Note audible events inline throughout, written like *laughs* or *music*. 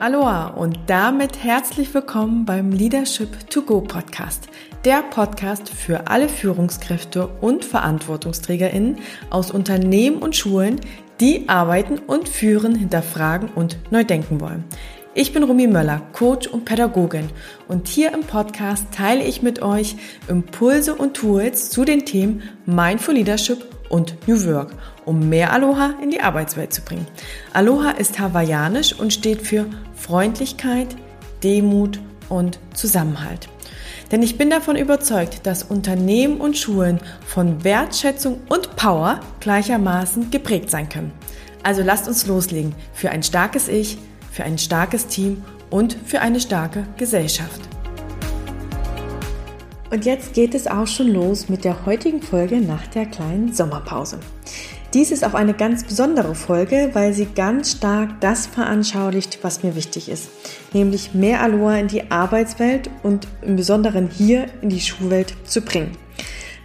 Aloha und damit herzlich willkommen beim Leadership to Go Podcast, der Podcast für alle Führungskräfte und Verantwortungsträgerinnen aus Unternehmen und Schulen, die arbeiten und führen, hinterfragen und neu denken wollen. Ich bin Rumi Möller, Coach und Pädagogin und hier im Podcast teile ich mit euch Impulse und Tools zu den Themen Mindful Leadership und New Work, um mehr Aloha in die Arbeitswelt zu bringen. Aloha ist hawaiianisch und steht für Freundlichkeit, Demut und Zusammenhalt. Denn ich bin davon überzeugt, dass Unternehmen und Schulen von Wertschätzung und Power gleichermaßen geprägt sein können. Also lasst uns loslegen für ein starkes Ich, für ein starkes Team und für eine starke Gesellschaft. Und jetzt geht es auch schon los mit der heutigen Folge nach der kleinen Sommerpause. Dies ist auch eine ganz besondere Folge, weil sie ganz stark das veranschaulicht, was mir wichtig ist, nämlich mehr Aloha in die Arbeitswelt und im Besonderen hier in die Schulwelt zu bringen.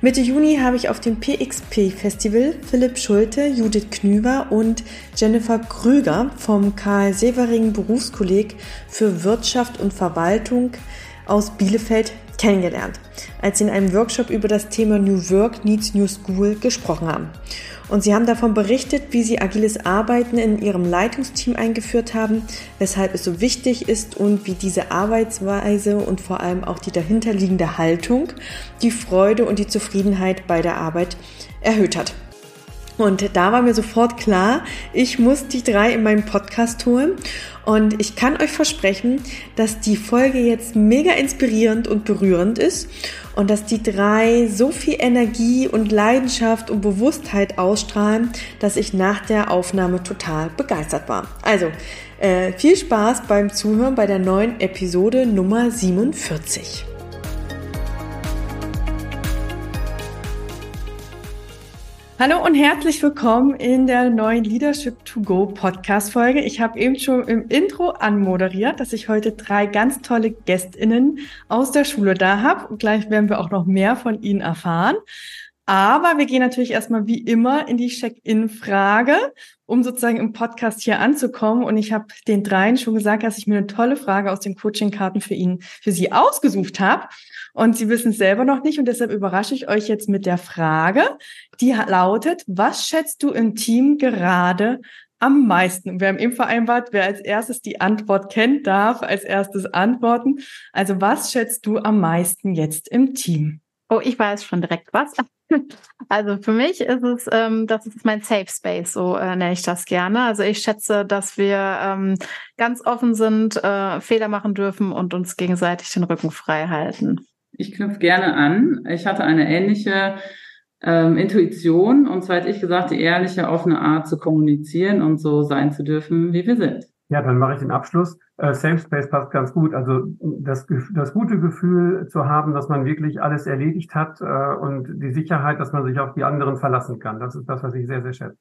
Mitte Juni habe ich auf dem PXP Festival Philipp Schulte, Judith Knüber und Jennifer Krüger vom Karl Severing Berufskolleg für Wirtschaft und Verwaltung aus Bielefeld kennengelernt, als sie in einem Workshop über das Thema New Work Needs New School gesprochen haben. Und sie haben davon berichtet, wie sie agiles Arbeiten in ihrem Leitungsteam eingeführt haben, weshalb es so wichtig ist und wie diese Arbeitsweise und vor allem auch die dahinterliegende Haltung die Freude und die Zufriedenheit bei der Arbeit erhöht hat. Und da war mir sofort klar, ich muss die drei in meinen Podcast holen. Und ich kann euch versprechen, dass die Folge jetzt mega inspirierend und berührend ist und dass die drei so viel Energie und Leidenschaft und Bewusstheit ausstrahlen, dass ich nach der Aufnahme total begeistert war. Also äh, viel Spaß beim Zuhören bei der neuen Episode Nummer 47. Hallo und herzlich willkommen in der neuen Leadership to Go Podcast Folge. Ich habe eben schon im Intro anmoderiert, dass ich heute drei ganz tolle Gästinnen aus der Schule da habe und gleich werden wir auch noch mehr von ihnen erfahren. Aber wir gehen natürlich erstmal wie immer in die Check-in-Frage, um sozusagen im Podcast hier anzukommen. Und ich habe den dreien schon gesagt, dass ich mir eine tolle Frage aus den Coaching-Karten für ihn, für sie ausgesucht habe. Und sie wissen es selber noch nicht. Und deshalb überrasche ich euch jetzt mit der Frage, die lautet, was schätzt du im Team gerade am meisten? Wir haben eben vereinbart, wer als erstes die Antwort kennt, darf als erstes antworten. Also was schätzt du am meisten jetzt im Team? Oh, ich weiß schon direkt was. *laughs* Also für mich ist es, ähm, das ist mein Safe Space, so äh, nenne ich das gerne. Also ich schätze, dass wir ähm, ganz offen sind, äh, Fehler machen dürfen und uns gegenseitig den Rücken frei halten. Ich knüpfe gerne an. Ich hatte eine ähnliche ähm, Intuition und zwar hätte ich gesagt, die ehrliche, offene Art zu kommunizieren und so sein zu dürfen, wie wir sind. Ja, dann mache ich den Abschluss. Äh, Safe Space passt ganz gut. Also das, das gute Gefühl zu haben, dass man wirklich alles erledigt hat äh, und die Sicherheit, dass man sich auf die anderen verlassen kann. Das ist das, was ich sehr, sehr schätze.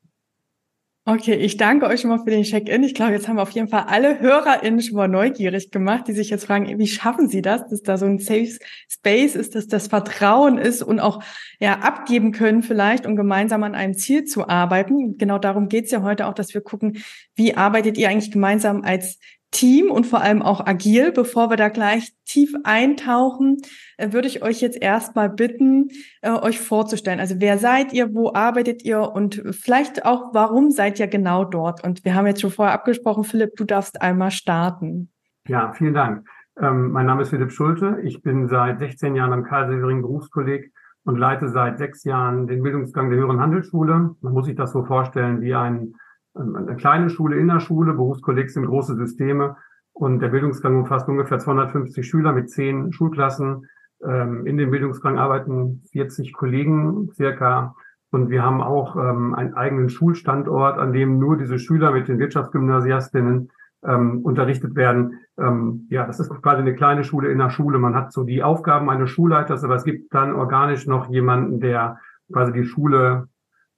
Okay, ich danke euch schon mal für den Check-in. Ich glaube, jetzt haben wir auf jeden Fall alle HörerInnen schon mal neugierig gemacht, die sich jetzt fragen, wie schaffen sie das, dass da so ein Safe Space ist, dass das Vertrauen ist und auch ja abgeben können vielleicht, um gemeinsam an einem Ziel zu arbeiten. Genau darum geht's ja heute auch, dass wir gucken, wie arbeitet ihr eigentlich gemeinsam als Team und vor allem auch agil. Bevor wir da gleich tief eintauchen, äh, würde ich euch jetzt erstmal bitten, äh, euch vorzustellen. Also wer seid ihr, wo arbeitet ihr und vielleicht auch, warum seid ihr genau dort? Und wir haben jetzt schon vorher abgesprochen, Philipp, du darfst einmal starten. Ja, vielen Dank. Ähm, mein Name ist Philipp Schulte. Ich bin seit 16 Jahren am Karl-Severing Berufskolleg und leite seit sechs Jahren den Bildungsgang der höheren Handelsschule. Man muss sich das so vorstellen wie ein eine kleine Schule in der Schule, Berufskolleg sind große Systeme und der Bildungsgang umfasst ungefähr 250 Schüler mit zehn Schulklassen. Ähm, in dem Bildungsgang arbeiten 40 Kollegen circa und wir haben auch ähm, einen eigenen Schulstandort, an dem nur diese Schüler mit den Wirtschaftsgymnasiastinnen ähm, unterrichtet werden. Ähm, ja, das ist quasi eine kleine Schule in der Schule. Man hat so die Aufgaben eines Schulleiters, aber es gibt dann organisch noch jemanden, der quasi die Schule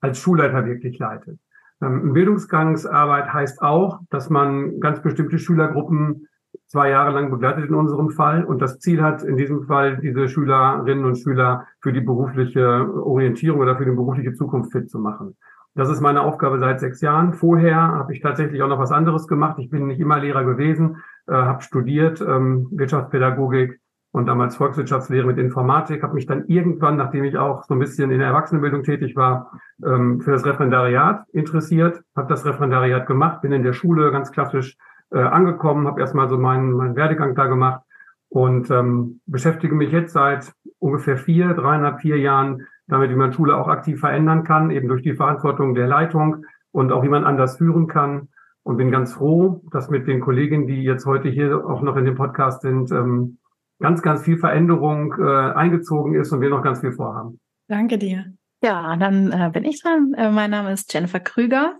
als Schulleiter wirklich leitet. Ähm, Bildungsgangsarbeit heißt auch, dass man ganz bestimmte Schülergruppen zwei Jahre lang begleitet in unserem Fall und das Ziel hat in diesem Fall, diese Schülerinnen und Schüler für die berufliche Orientierung oder für die berufliche Zukunft fit zu machen. Das ist meine Aufgabe seit sechs Jahren. Vorher habe ich tatsächlich auch noch was anderes gemacht. Ich bin nicht immer Lehrer gewesen, äh, habe studiert ähm, Wirtschaftspädagogik und damals Volkswirtschaftslehre mit Informatik, habe mich dann irgendwann, nachdem ich auch so ein bisschen in der Erwachsenenbildung tätig war, ähm, für das Referendariat interessiert, habe das Referendariat gemacht, bin in der Schule ganz klassisch äh, angekommen, habe erstmal so meinen, meinen Werdegang da gemacht und ähm, beschäftige mich jetzt seit ungefähr vier, dreieinhalb, vier Jahren damit, wie man Schule auch aktiv verändern kann, eben durch die Verantwortung der Leitung und auch wie man anders führen kann. Und bin ganz froh, dass mit den Kolleginnen, die jetzt heute hier auch noch in dem Podcast sind, ähm, ganz, ganz viel Veränderung äh, eingezogen ist und wir noch ganz viel vorhaben. Danke dir. Ja, dann äh, bin ich dran. Äh, mein Name ist Jennifer Krüger.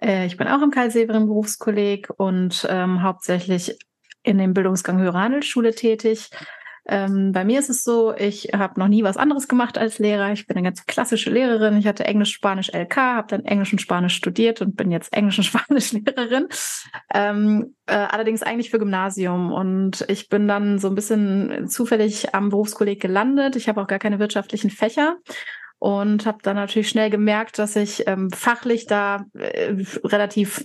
Äh, ich bin auch im Karl Severin Berufskolleg und ähm, hauptsächlich in dem Bildungsgang Höhere Handelsschule tätig. Ähm, bei mir ist es so, ich habe noch nie was anderes gemacht als Lehrer. Ich bin eine ganz klassische Lehrerin. Ich hatte Englisch, Spanisch, LK, habe dann Englisch und Spanisch studiert und bin jetzt Englisch und *laughs* Spanisch Lehrerin. Ähm, äh, allerdings eigentlich für Gymnasium. Und ich bin dann so ein bisschen zufällig am Berufskolleg gelandet. Ich habe auch gar keine wirtschaftlichen Fächer und habe dann natürlich schnell gemerkt, dass ich ähm, fachlich da äh, relativ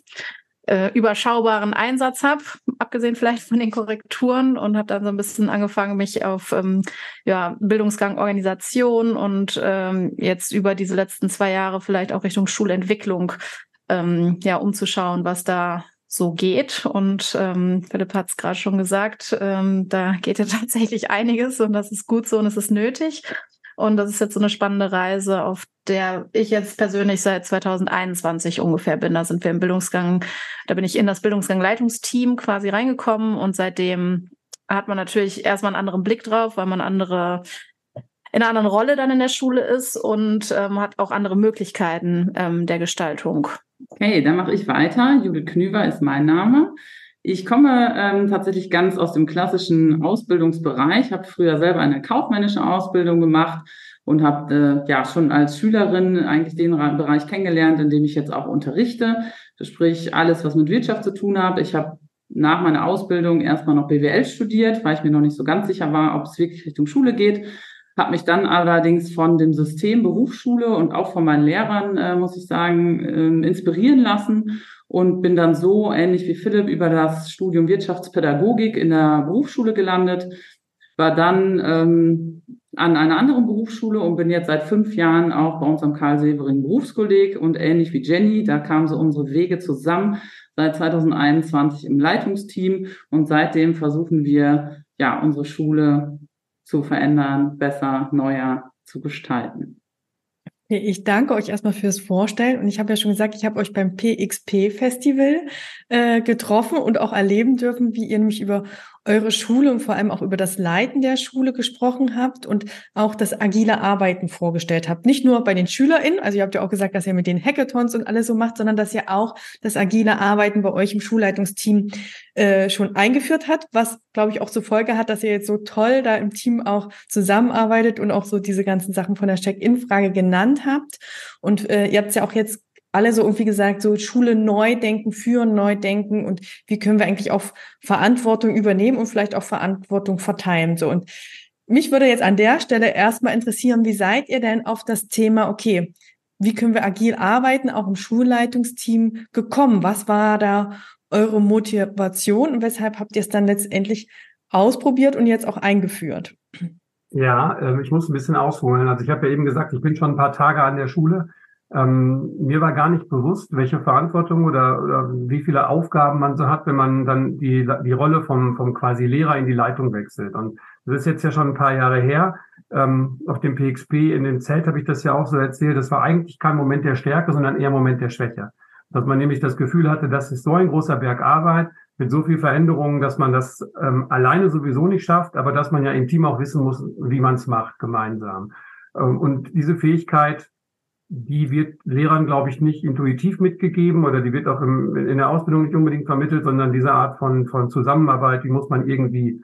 äh, überschaubaren Einsatz habe, abgesehen vielleicht von den Korrekturen und habe dann so ein bisschen angefangen, mich auf ähm, ja, Bildungsgang Organisation und ähm, jetzt über diese letzten zwei Jahre vielleicht auch Richtung Schulentwicklung ähm, ja umzuschauen, was da so geht. Und ähm, Philipp hat es gerade schon gesagt, ähm, da geht ja *laughs* tatsächlich einiges und das ist gut so und es ist nötig. Und das ist jetzt so eine spannende Reise, auf der ich jetzt persönlich seit 2021 ungefähr bin. Da sind wir im Bildungsgang, da bin ich in das Bildungsgang-Leitungsteam quasi reingekommen und seitdem hat man natürlich erstmal einen anderen Blick drauf, weil man andere in einer anderen Rolle dann in der Schule ist und ähm, hat auch andere Möglichkeiten ähm, der Gestaltung. Okay, dann mache ich weiter. Judith Knüver ist mein Name. Ich komme ähm, tatsächlich ganz aus dem klassischen Ausbildungsbereich, habe früher selber eine kaufmännische Ausbildung gemacht und habe äh, ja schon als Schülerin eigentlich den Bereich kennengelernt, in dem ich jetzt auch unterrichte. Sprich alles, was mit Wirtschaft zu tun hat. Ich habe nach meiner Ausbildung erstmal noch BWL studiert, weil ich mir noch nicht so ganz sicher war, ob es wirklich Richtung Schule geht. Habe mich dann allerdings von dem System Berufsschule und auch von meinen Lehrern, äh, muss ich sagen, äh, inspirieren lassen und bin dann so ähnlich wie Philipp über das Studium Wirtschaftspädagogik in der Berufsschule gelandet, war dann ähm, an einer anderen Berufsschule und bin jetzt seit fünf Jahren auch bei uns am Karl Severing Berufskolleg und ähnlich wie Jenny, da kamen so unsere Wege zusammen seit 2021 im Leitungsteam und seitdem versuchen wir ja unsere Schule zu verändern, besser, neuer zu gestalten. Ich danke euch erstmal fürs Vorstellen. Und ich habe ja schon gesagt, ich habe euch beim PXP Festival äh, getroffen und auch erleben dürfen, wie ihr nämlich über eure Schule und vor allem auch über das Leiten der Schule gesprochen habt und auch das agile Arbeiten vorgestellt habt. Nicht nur bei den SchülerInnen, also ihr habt ja auch gesagt, dass ihr mit den Hackathons und alles so macht, sondern dass ihr auch das agile Arbeiten bei euch im Schulleitungsteam äh, schon eingeführt hat, was, glaube ich, auch zur Folge hat, dass ihr jetzt so toll da im Team auch zusammenarbeitet und auch so diese ganzen Sachen von der Check-in-Frage genannt habt. Und äh, ihr habt es ja auch jetzt alle so irgendwie gesagt, so Schule neu denken, führen, neu denken und wie können wir eigentlich auch Verantwortung übernehmen und vielleicht auch Verantwortung verteilen. So und mich würde jetzt an der Stelle erstmal interessieren, wie seid ihr denn auf das Thema, okay, wie können wir agil arbeiten, auch im Schulleitungsteam gekommen? Was war da eure Motivation und weshalb habt ihr es dann letztendlich ausprobiert und jetzt auch eingeführt? Ja, äh, ich muss ein bisschen ausholen. Also ich habe ja eben gesagt, ich bin schon ein paar Tage an der Schule ähm, mir war gar nicht bewusst, welche Verantwortung oder, oder wie viele Aufgaben man so hat, wenn man dann die, die Rolle vom, vom quasi Lehrer in die Leitung wechselt. Und das ist jetzt ja schon ein paar Jahre her. Ähm, auf dem PXP in dem Zelt habe ich das ja auch so erzählt. Das war eigentlich kein Moment der Stärke, sondern eher Moment der Schwäche. Dass man nämlich das Gefühl hatte, das ist so ein großer Berg Arbeit mit so viel Veränderungen, dass man das ähm, alleine sowieso nicht schafft, aber dass man ja im Team auch wissen muss, wie man es macht gemeinsam. Ähm, und diese Fähigkeit, die wird Lehrern, glaube ich, nicht intuitiv mitgegeben oder die wird auch im, in der Ausbildung nicht unbedingt vermittelt, sondern diese Art von, von Zusammenarbeit, die muss man irgendwie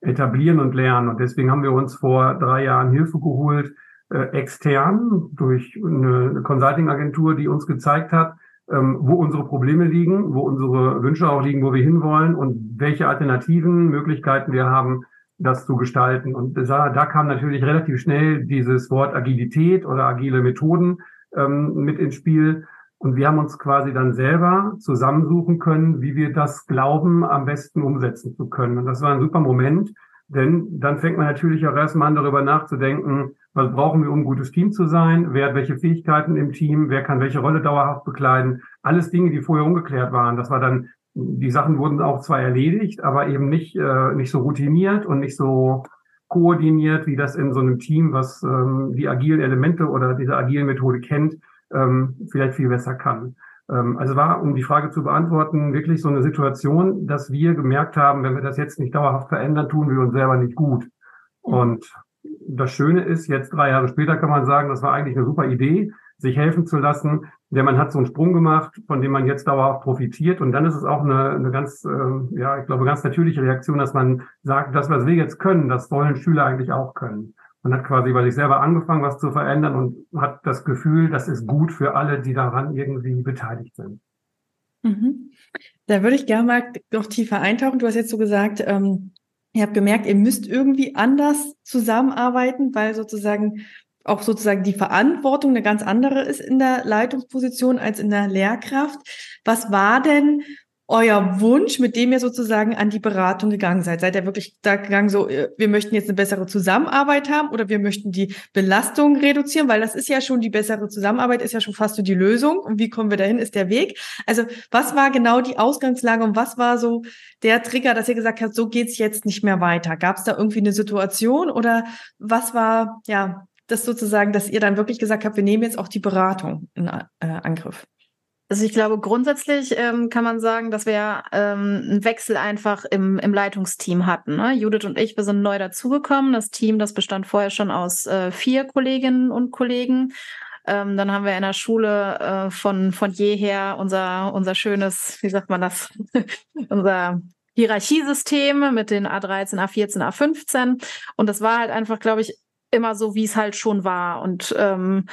etablieren und lernen. Und deswegen haben wir uns vor drei Jahren Hilfe geholt, äh, extern durch eine, Consulting-Agentur, die uns gezeigt hat, ähm, wo unsere Probleme liegen, wo unsere Wünsche auch liegen, wo wir hinwollen und welche alternativen Möglichkeiten wir haben, das zu gestalten. Und da, da kam natürlich relativ schnell dieses Wort Agilität oder agile Methoden ähm, mit ins Spiel. Und wir haben uns quasi dann selber zusammensuchen können, wie wir das glauben, am besten umsetzen zu können. Und das war ein super Moment, denn dann fängt man natürlich auch erstmal an, darüber nachzudenken, was brauchen wir, um ein gutes Team zu sein? Wer hat welche Fähigkeiten im Team? Wer kann welche Rolle dauerhaft bekleiden? Alles Dinge, die vorher ungeklärt waren. Das war dann, die Sachen wurden auch zwar erledigt, aber eben nicht, äh, nicht so routiniert und nicht so koordiniert, wie das in so einem Team, was ähm, die agilen Elemente oder diese agilen Methode kennt, ähm, vielleicht viel besser kann. Ähm, also war, um die Frage zu beantworten, wirklich so eine Situation, dass wir gemerkt haben, wenn wir das jetzt nicht dauerhaft verändern, tun wir uns selber nicht gut. Und das Schöne ist, jetzt drei Jahre später kann man sagen, das war eigentlich eine super Idee, sich helfen zu lassen. Denn man hat so einen Sprung gemacht, von dem man jetzt dauerhaft profitiert. Und dann ist es auch eine, eine ganz, äh, ja, ich glaube, ganz natürliche Reaktion, dass man sagt, das, was wir jetzt können, das wollen Schüler eigentlich auch können. Man hat quasi bei sich selber angefangen, was zu verändern und hat das Gefühl, das ist gut für alle, die daran irgendwie beteiligt sind. Mhm. Da würde ich gerne mal noch tiefer eintauchen. Du hast jetzt so gesagt, ähm, ihr habt gemerkt, ihr müsst irgendwie anders zusammenarbeiten, weil sozusagen auch sozusagen die Verantwortung eine ganz andere ist in der Leitungsposition als in der Lehrkraft. Was war denn euer Wunsch, mit dem ihr sozusagen an die Beratung gegangen seid? Seid ihr wirklich da gegangen, so, äh, wir möchten jetzt eine bessere Zusammenarbeit haben oder wir möchten die Belastung reduzieren? Weil das ist ja schon die bessere Zusammenarbeit, ist ja schon fast so die Lösung. Und wie kommen wir dahin, ist der Weg. Also was war genau die Ausgangslage und was war so der Trigger, dass ihr gesagt habt, so geht's jetzt nicht mehr weiter? Gab es da irgendwie eine Situation oder was war, ja, das sozusagen, dass ihr dann wirklich gesagt habt, wir nehmen jetzt auch die Beratung in äh, Angriff? Also ich glaube, grundsätzlich ähm, kann man sagen, dass wir ähm, einen Wechsel einfach im, im Leitungsteam hatten. Ne? Judith und ich, wir sind neu dazugekommen. Das Team, das bestand vorher schon aus äh, vier Kolleginnen und Kollegen. Ähm, dann haben wir in der Schule äh, von, von jeher unser, unser schönes, wie sagt man das, *laughs* unser Hierarchiesystem mit den A13, A14, A15. Und das war halt einfach, glaube ich, immer so, wie es halt schon war. Und ähm,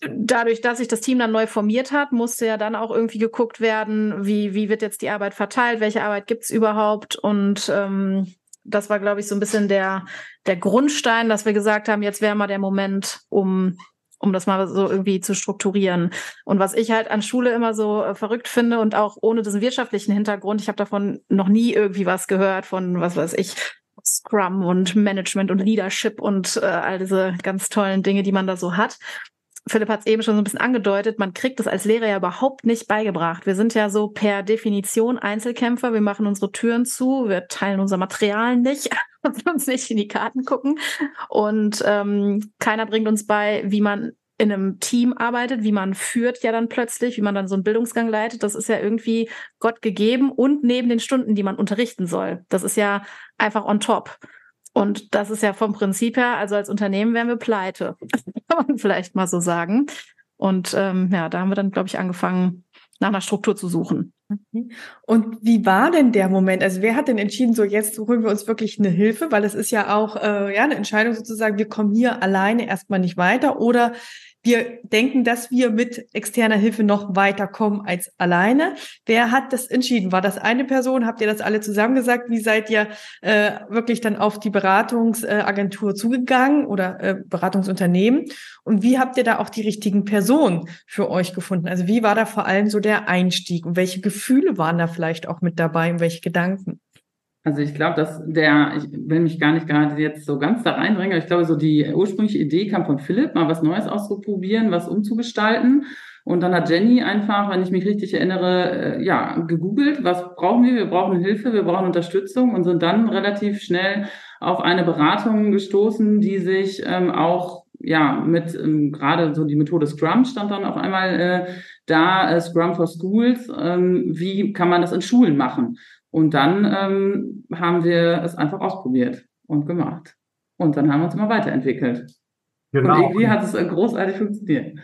dadurch, dass sich das Team dann neu formiert hat, musste ja dann auch irgendwie geguckt werden, wie, wie wird jetzt die Arbeit verteilt, welche Arbeit gibt's überhaupt. Und ähm, das war, glaube ich, so ein bisschen der, der Grundstein, dass wir gesagt haben, jetzt wäre mal der Moment, um um das mal so irgendwie zu strukturieren. Und was ich halt an Schule immer so äh, verrückt finde und auch ohne diesen wirtschaftlichen Hintergrund, ich habe davon noch nie irgendwie was gehört von, was weiß ich, Scrum und Management und Leadership und äh, all diese ganz tollen Dinge, die man da so hat. Philipp hat es eben schon so ein bisschen angedeutet, man kriegt es als Lehrer ja überhaupt nicht beigebracht. Wir sind ja so per Definition Einzelkämpfer, wir machen unsere Türen zu, wir teilen unser Material nicht, *laughs* uns nicht in die Karten gucken und ähm, keiner bringt uns bei, wie man in einem Team arbeitet, wie man führt ja dann plötzlich, wie man dann so einen Bildungsgang leitet, das ist ja irgendwie Gott gegeben und neben den Stunden, die man unterrichten soll. Das ist ja einfach on top. Und das ist ja vom Prinzip her, also als Unternehmen wären wir pleite, *laughs* kann man vielleicht mal so sagen. Und ähm, ja, da haben wir dann, glaube ich, angefangen, nach einer Struktur zu suchen. Und wie war denn der Moment? Also wer hat denn entschieden, so jetzt holen wir uns wirklich eine Hilfe, weil es ist ja auch äh, ja eine Entscheidung sozusagen, wir kommen hier alleine erstmal nicht weiter oder wir denken, dass wir mit externer Hilfe noch weiterkommen als alleine. Wer hat das entschieden? War das eine Person? Habt ihr das alle zusammen gesagt? Wie seid ihr äh, wirklich dann auf die Beratungsagentur zugegangen oder äh, Beratungsunternehmen? Und wie habt ihr da auch die richtigen Personen für euch gefunden? Also wie war da vor allem so der Einstieg und welche Gefühle waren da vielleicht auch mit dabei und welche Gedanken? Also ich glaube, dass der, ich will mich gar nicht gerade jetzt so ganz da reinbringen, aber ich glaube, so die ursprüngliche Idee kam von Philipp, mal was Neues auszuprobieren, was umzugestalten. Und dann hat Jenny einfach, wenn ich mich richtig erinnere, äh, ja, gegoogelt, was brauchen wir? Wir brauchen Hilfe, wir brauchen Unterstützung und sind dann relativ schnell auf eine Beratung gestoßen, die sich ähm, auch ja mit ähm, gerade so die Methode Scrum stand dann auf einmal äh, da, äh, Scrum for Schools, ähm, wie kann man das in Schulen machen? Und dann ähm, haben wir es einfach ausprobiert und gemacht. Und dann haben wir uns immer weiterentwickelt. Genau. Und irgendwie hat es großartig funktioniert.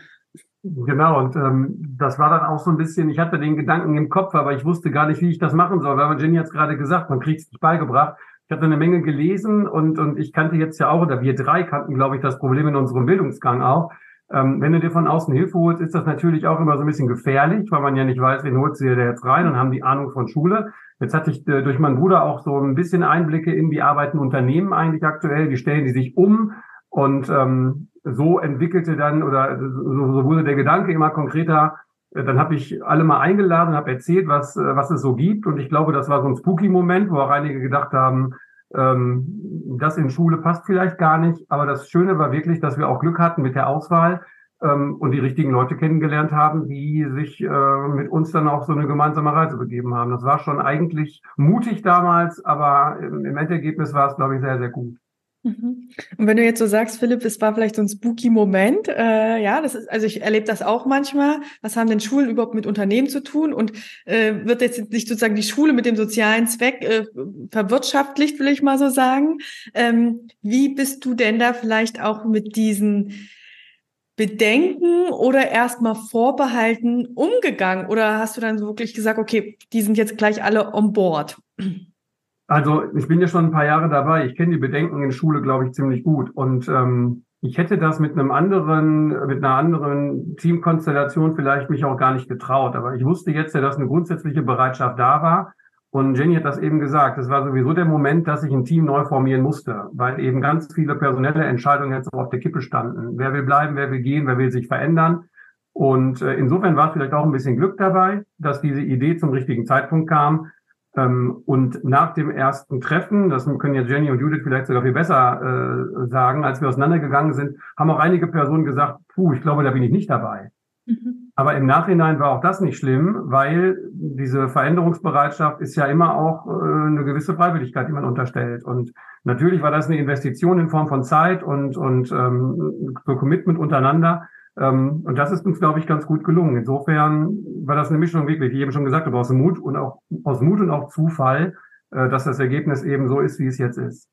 Genau, und ähm, das war dann auch so ein bisschen, ich hatte den Gedanken im Kopf, aber ich wusste gar nicht, wie ich das machen soll, weil Jenny hat es gerade gesagt, man kriegt es nicht beigebracht. Ich hatte eine Menge gelesen und, und ich kannte jetzt ja auch, oder wir drei kannten, glaube ich, das Problem in unserem Bildungsgang auch. Ähm, wenn du dir von außen Hilfe holst, ist das natürlich auch immer so ein bisschen gefährlich, weil man ja nicht weiß, wen holt sie dir jetzt rein und haben die Ahnung von Schule. Jetzt hatte ich äh, durch meinen Bruder auch so ein bisschen Einblicke in, wie arbeiten Unternehmen eigentlich aktuell, wie stellen die sich um und ähm, so entwickelte dann oder so, so wurde der Gedanke immer konkreter. Äh, dann habe ich alle mal eingeladen, habe erzählt, was, äh, was es so gibt. Und ich glaube, das war so ein spooky-Moment, wo auch einige gedacht haben, ähm, das in Schule passt vielleicht gar nicht. Aber das Schöne war wirklich, dass wir auch Glück hatten mit der Auswahl und die richtigen Leute kennengelernt haben, die sich äh, mit uns dann auch so eine gemeinsame Reise begeben haben. Das war schon eigentlich mutig damals, aber im, im Endergebnis war es, glaube ich, sehr, sehr gut. Mhm. Und wenn du jetzt so sagst, Philipp, es war vielleicht so ein spooky Moment, äh, ja, das ist, also ich erlebe das auch manchmal. Was haben denn Schulen überhaupt mit Unternehmen zu tun? Und äh, wird jetzt nicht sozusagen die Schule mit dem sozialen Zweck äh, verwirtschaftlicht, will ich mal so sagen? Ähm, wie bist du denn da vielleicht auch mit diesen Bedenken oder erstmal vorbehalten umgegangen? Oder hast du dann wirklich gesagt, okay, die sind jetzt gleich alle on board? Also ich bin ja schon ein paar Jahre dabei. Ich kenne die Bedenken in Schule, glaube ich, ziemlich gut. Und ähm, ich hätte das mit einem anderen, mit einer anderen Teamkonstellation vielleicht mich auch gar nicht getraut. Aber ich wusste jetzt ja, dass eine grundsätzliche Bereitschaft da war. Und Jenny hat das eben gesagt. Es war sowieso der Moment, dass ich ein Team neu formieren musste, weil eben ganz viele personelle Entscheidungen jetzt auf der Kippe standen. Wer will bleiben, wer will gehen, wer will sich verändern. Und äh, insofern war vielleicht auch ein bisschen Glück dabei, dass diese Idee zum richtigen Zeitpunkt kam. Ähm, und nach dem ersten Treffen, das können jetzt Jenny und Judith vielleicht sogar viel besser äh, sagen, als wir auseinandergegangen sind, haben auch einige Personen gesagt, puh, ich glaube, da bin ich nicht dabei. Mhm. Aber im Nachhinein war auch das nicht schlimm, weil diese Veränderungsbereitschaft ist ja immer auch äh, eine gewisse Freiwilligkeit, die man unterstellt. Und natürlich war das eine Investition in Form von Zeit und, und ähm, so Commitment untereinander. Ähm, und das ist uns, glaube ich, ganz gut gelungen. Insofern war das eine Mischung wirklich, wie eben schon gesagt habe, aus Mut und auch aus Mut und auch Zufall, äh, dass das Ergebnis eben so ist, wie es jetzt ist.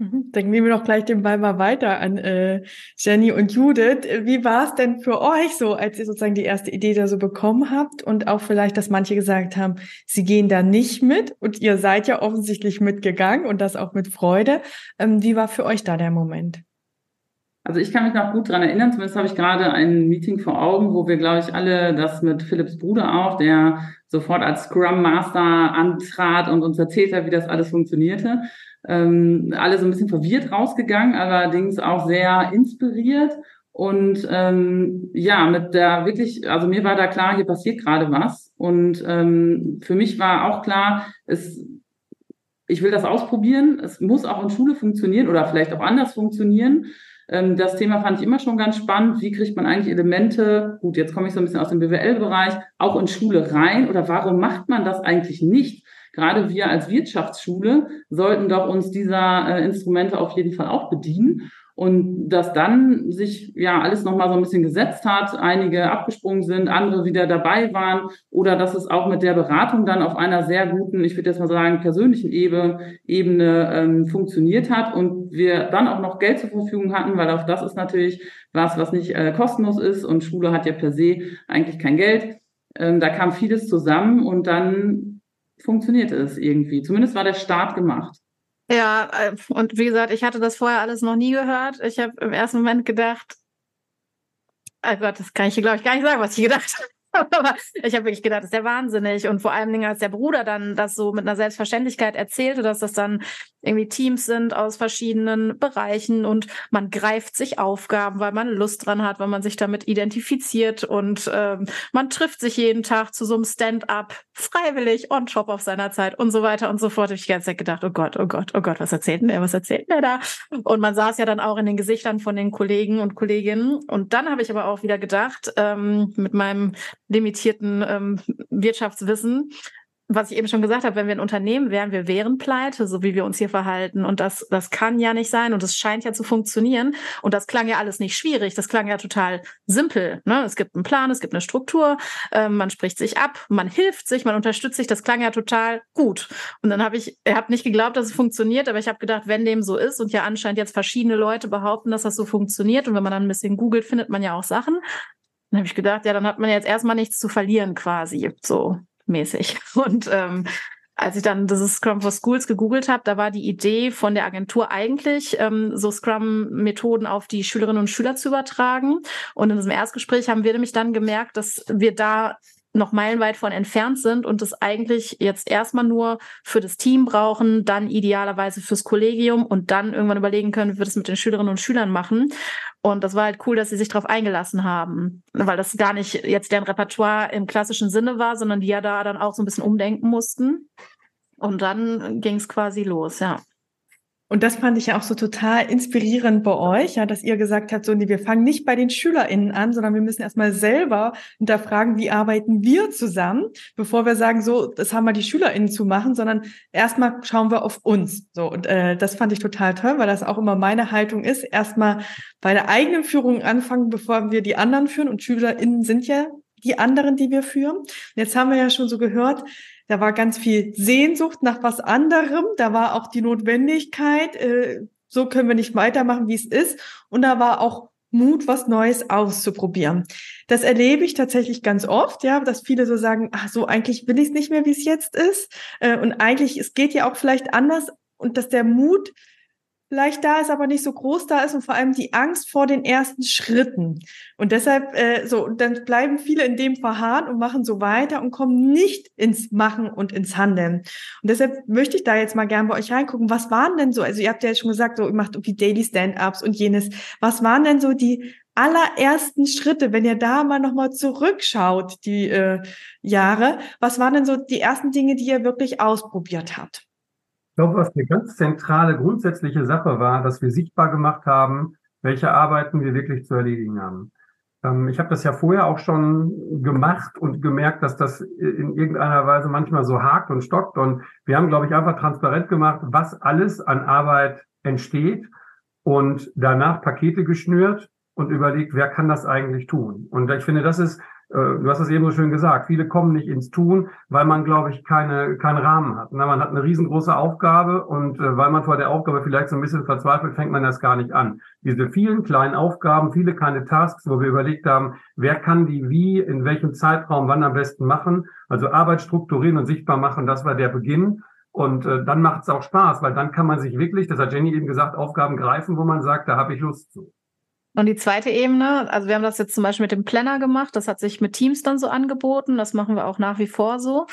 Mhm. Dann nehmen wir doch gleich den Ball mal weiter an äh, Jenny und Judith. Wie war es denn für euch so, als ihr sozusagen die erste Idee da so bekommen habt und auch vielleicht, dass manche gesagt haben, sie gehen da nicht mit und ihr seid ja offensichtlich mitgegangen und das auch mit Freude. Ähm, wie war für euch da der Moment? Also ich kann mich noch gut dran erinnern, zumindest habe ich gerade ein Meeting vor Augen, wo wir, glaube ich, alle das mit Philips Bruder auch, der sofort als Scrum Master antrat und uns erzählt hat, wie das alles funktionierte. Ähm, alle so ein bisschen verwirrt rausgegangen, allerdings auch sehr inspiriert. Und ähm, ja, mit der wirklich, also mir war da klar, hier passiert gerade was. Und ähm, für mich war auch klar, es, ich will das ausprobieren. Es muss auch in Schule funktionieren oder vielleicht auch anders funktionieren. Ähm, das Thema fand ich immer schon ganz spannend. Wie kriegt man eigentlich Elemente, gut, jetzt komme ich so ein bisschen aus dem BWL-Bereich, auch in Schule rein oder warum macht man das eigentlich nicht? Gerade wir als Wirtschaftsschule sollten doch uns dieser äh, Instrumente auf jeden Fall auch bedienen. Und dass dann sich ja alles nochmal so ein bisschen gesetzt hat, einige abgesprungen sind, andere wieder dabei waren oder dass es auch mit der Beratung dann auf einer sehr guten, ich würde jetzt mal sagen, persönlichen Ebene, Ebene ähm, funktioniert hat und wir dann auch noch Geld zur Verfügung hatten, weil auch das ist natürlich was, was nicht äh, kostenlos ist und Schule hat ja per se eigentlich kein Geld. Ähm, da kam vieles zusammen und dann funktionierte es irgendwie. Zumindest war der Start gemacht. Ja, äh, und wie gesagt, ich hatte das vorher alles noch nie gehört. Ich habe im ersten Moment gedacht, oh Gott, das kann ich hier, glaube ich, gar nicht sagen, was ich gedacht habe. *laughs* Aber ich habe wirklich gedacht, das ist der wahnsinnig. Und vor allen Dingen, als der Bruder dann das so mit einer Selbstverständlichkeit erzählte, dass das dann irgendwie Teams sind aus verschiedenen Bereichen und man greift sich Aufgaben, weil man Lust dran hat, weil man sich damit identifiziert und ähm, man trifft sich jeden Tag zu so einem Stand-up freiwillig on top auf seiner Zeit und so weiter und so fort. Habe ich die ganze Zeit gedacht, oh Gott, oh Gott, oh Gott, was erzählt denn der, was erzählt der da? Und man saß ja dann auch in den Gesichtern von den Kollegen und Kolleginnen. Und dann habe ich aber auch wieder gedacht, ähm, mit meinem limitierten ähm, Wirtschaftswissen, was ich eben schon gesagt habe, wenn wir ein Unternehmen wären, wir wären pleite, so wie wir uns hier verhalten. Und das, das kann ja nicht sein. Und es scheint ja zu funktionieren. Und das klang ja alles nicht schwierig. Das klang ja total simpel. Ne? Es gibt einen Plan, es gibt eine Struktur, äh, man spricht sich ab, man hilft sich, man unterstützt sich. Das klang ja total gut. Und dann habe ich, ich habe nicht geglaubt, dass es funktioniert, aber ich habe gedacht, wenn dem so ist und ja anscheinend jetzt verschiedene Leute behaupten, dass das so funktioniert und wenn man dann ein bisschen googelt, findet man ja auch Sachen. Dann habe ich gedacht, ja, dann hat man jetzt erstmal nichts zu verlieren quasi. So mäßig. *laughs* Und ähm, als ich dann dieses Scrum for Schools gegoogelt habe, da war die Idee von der Agentur eigentlich, ähm, so Scrum-Methoden auf die Schülerinnen und Schüler zu übertragen. Und in diesem Erstgespräch haben wir nämlich dann gemerkt, dass wir da noch meilenweit von entfernt sind und es eigentlich jetzt erstmal nur für das Team brauchen, dann idealerweise fürs Kollegium und dann irgendwann überlegen können, wie wir das mit den Schülerinnen und Schülern machen. Und das war halt cool, dass sie sich darauf eingelassen haben, weil das gar nicht jetzt deren Repertoire im klassischen Sinne war, sondern die ja da dann auch so ein bisschen umdenken mussten. Und dann ging es quasi los, ja. Und das fand ich ja auch so total inspirierend bei euch, ja, dass ihr gesagt habt, so, nee, wir fangen nicht bei den SchülerInnen an, sondern wir müssen erstmal selber hinterfragen, wie arbeiten wir zusammen, bevor wir sagen, so, das haben wir die SchülerInnen zu machen, sondern erstmal schauen wir auf uns. So, und äh, das fand ich total toll, weil das auch immer meine Haltung ist, erstmal bei der eigenen Führung anfangen, bevor wir die anderen führen. Und SchülerInnen sind ja die anderen, die wir führen. Und jetzt haben wir ja schon so gehört, da war ganz viel Sehnsucht nach was anderem. Da war auch die Notwendigkeit, äh, so können wir nicht weitermachen, wie es ist. Und da war auch Mut, was Neues auszuprobieren. Das erlebe ich tatsächlich ganz oft, ja, dass viele so sagen, ach so, eigentlich will ich es nicht mehr, wie es jetzt ist. Äh, und eigentlich, es geht ja auch vielleicht anders und dass der Mut vielleicht da ist, aber nicht so groß da ist und vor allem die Angst vor den ersten Schritten. Und deshalb, äh, so, dann bleiben viele in dem verharren und machen so weiter und kommen nicht ins Machen und ins Handeln. Und deshalb möchte ich da jetzt mal gern bei euch reingucken. Was waren denn so, also ihr habt ja jetzt schon gesagt, so, ihr macht irgendwie Daily Stand-Ups und jenes. Was waren denn so die allerersten Schritte, wenn ihr da mal nochmal zurückschaut, die äh, Jahre, was waren denn so die ersten Dinge, die ihr wirklich ausprobiert habt? Glaube, was eine ganz zentrale, grundsätzliche Sache war, dass wir sichtbar gemacht haben, welche Arbeiten wir wirklich zu erledigen haben. Ähm, ich habe das ja vorher auch schon gemacht und gemerkt, dass das in irgendeiner Weise manchmal so hakt und stockt. Und wir haben, glaube ich, einfach transparent gemacht, was alles an Arbeit entsteht und danach Pakete geschnürt und überlegt, wer kann das eigentlich tun. Und ich finde, das ist du hast es eben so schön gesagt, viele kommen nicht ins Tun, weil man, glaube ich, keine, keinen Rahmen hat. Man hat eine riesengroße Aufgabe und äh, weil man vor der Aufgabe vielleicht so ein bisschen verzweifelt, fängt man das gar nicht an. Diese vielen kleinen Aufgaben, viele kleine Tasks, wo wir überlegt haben, wer kann die wie, in welchem Zeitraum, wann am besten machen. Also Arbeit strukturieren und sichtbar machen, das war der Beginn. Und äh, dann macht es auch Spaß, weil dann kann man sich wirklich, das hat Jenny eben gesagt, Aufgaben greifen, wo man sagt, da habe ich Lust zu. Und die zweite Ebene, also wir haben das jetzt zum Beispiel mit dem Planner gemacht, das hat sich mit Teams dann so angeboten, das machen wir auch nach wie vor so.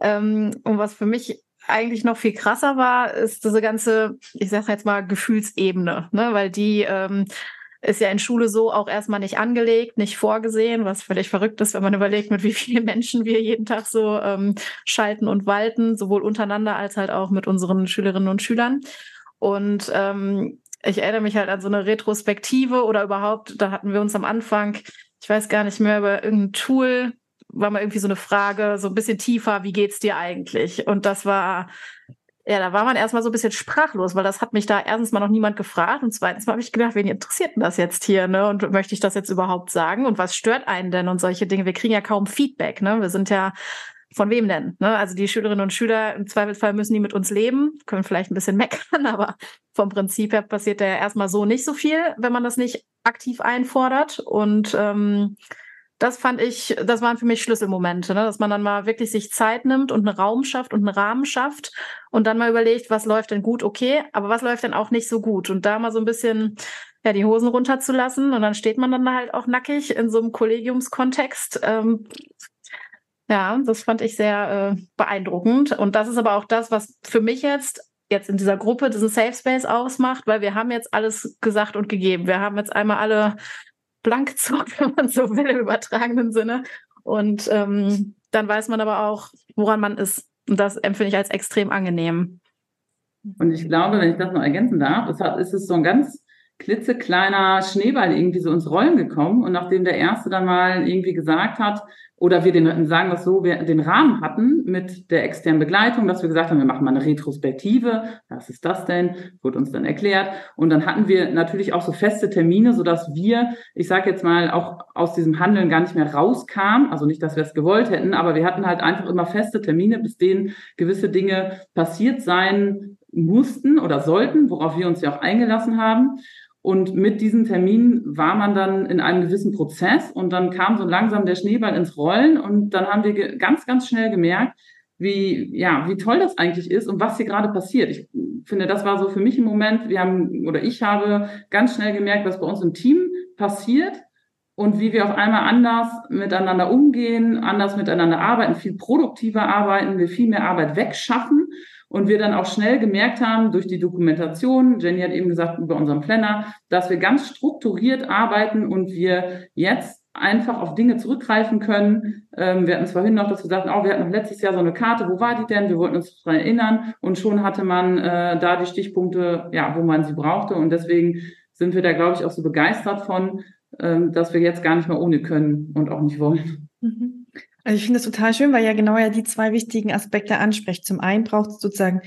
Ähm, und was für mich eigentlich noch viel krasser war, ist diese ganze, ich sage jetzt mal, Gefühlsebene, ne? weil die ähm, ist ja in Schule so auch erstmal nicht angelegt, nicht vorgesehen, was völlig verrückt ist, wenn man überlegt, mit wie vielen Menschen wir jeden Tag so ähm, schalten und walten, sowohl untereinander als halt auch mit unseren Schülerinnen und Schülern. Und ähm, ich erinnere mich halt an so eine Retrospektive oder überhaupt, da hatten wir uns am Anfang, ich weiß gar nicht mehr, über irgendein Tool, war mal irgendwie so eine Frage, so ein bisschen tiefer, wie geht's dir eigentlich? Und das war, ja, da war man erstmal so ein bisschen sprachlos, weil das hat mich da erstens mal noch niemand gefragt und zweitens mal habe ich gedacht, wen interessiert denn das jetzt hier, ne? Und möchte ich das jetzt überhaupt sagen? Und was stört einen denn und solche Dinge? Wir kriegen ja kaum Feedback, ne? Wir sind ja von wem denn? Ne? Also die Schülerinnen und Schüler, im Zweifelsfall müssen die mit uns leben, können vielleicht ein bisschen meckern, *laughs* aber vom Prinzip her passiert ja erstmal so nicht so viel, wenn man das nicht aktiv einfordert. Und ähm, das fand ich, das waren für mich Schlüsselmomente, ne? dass man dann mal wirklich sich Zeit nimmt und einen Raum schafft und einen Rahmen schafft und dann mal überlegt, was läuft denn gut, okay, aber was läuft denn auch nicht so gut und da mal so ein bisschen ja die Hosen runterzulassen und dann steht man dann halt auch nackig in so einem Kollegiumskontext. Ähm, ja, das fand ich sehr äh, beeindruckend. Und das ist aber auch das, was für mich jetzt jetzt in dieser Gruppe diesen Safe Space ausmacht, weil wir haben jetzt alles gesagt und gegeben. Wir haben jetzt einmal alle blank gezogen, *laughs* wenn man so will, im übertragenen Sinne. Und ähm, dann weiß man aber auch, woran man ist. Und das empfinde ich als extrem angenehm. Und ich glaube, wenn ich das noch ergänzen darf, ist es so ein ganz klitzekleiner Schneeball irgendwie so ins Rollen gekommen. Und nachdem der Erste dann mal irgendwie gesagt hat, oder wir den, sagen es so, wir den Rahmen hatten mit der externen Begleitung, dass wir gesagt haben, wir machen mal eine Retrospektive. Was ist das denn? Wurde uns dann erklärt. Und dann hatten wir natürlich auch so feste Termine, so dass wir, ich sage jetzt mal, auch aus diesem Handeln gar nicht mehr rauskamen. Also nicht, dass wir es gewollt hätten, aber wir hatten halt einfach immer feste Termine, bis denen gewisse Dinge passiert sein mussten oder sollten, worauf wir uns ja auch eingelassen haben. Und mit diesem Termin war man dann in einem gewissen Prozess und dann kam so langsam der Schneeball ins Rollen und dann haben wir ganz, ganz schnell gemerkt, wie, ja, wie toll das eigentlich ist und was hier gerade passiert. Ich finde, das war so für mich ein Moment. Wir haben, oder ich habe ganz schnell gemerkt, was bei uns im Team passiert und wie wir auf einmal anders miteinander umgehen, anders miteinander arbeiten, viel produktiver arbeiten, wir viel mehr Arbeit wegschaffen Und wir dann auch schnell gemerkt haben durch die Dokumentation, Jenny hat eben gesagt über unseren Planner, dass wir ganz strukturiert arbeiten und wir jetzt einfach auf Dinge zurückgreifen können. Ähm, wir hatten es vorhin noch, dass wir sagten, oh, wir hatten noch letztes Jahr so eine Karte, wo war die denn? Wir wollten uns daran erinnern und schon hatte man äh, da die Stichpunkte, ja, wo man sie brauchte und deswegen sind wir da, glaube ich, auch so begeistert von, ähm, dass wir jetzt gar nicht mehr ohne können und auch nicht wollen. Mhm. Also ich finde das total schön, weil ja genau ja die zwei wichtigen Aspekte anspricht. Zum einen braucht es sozusagen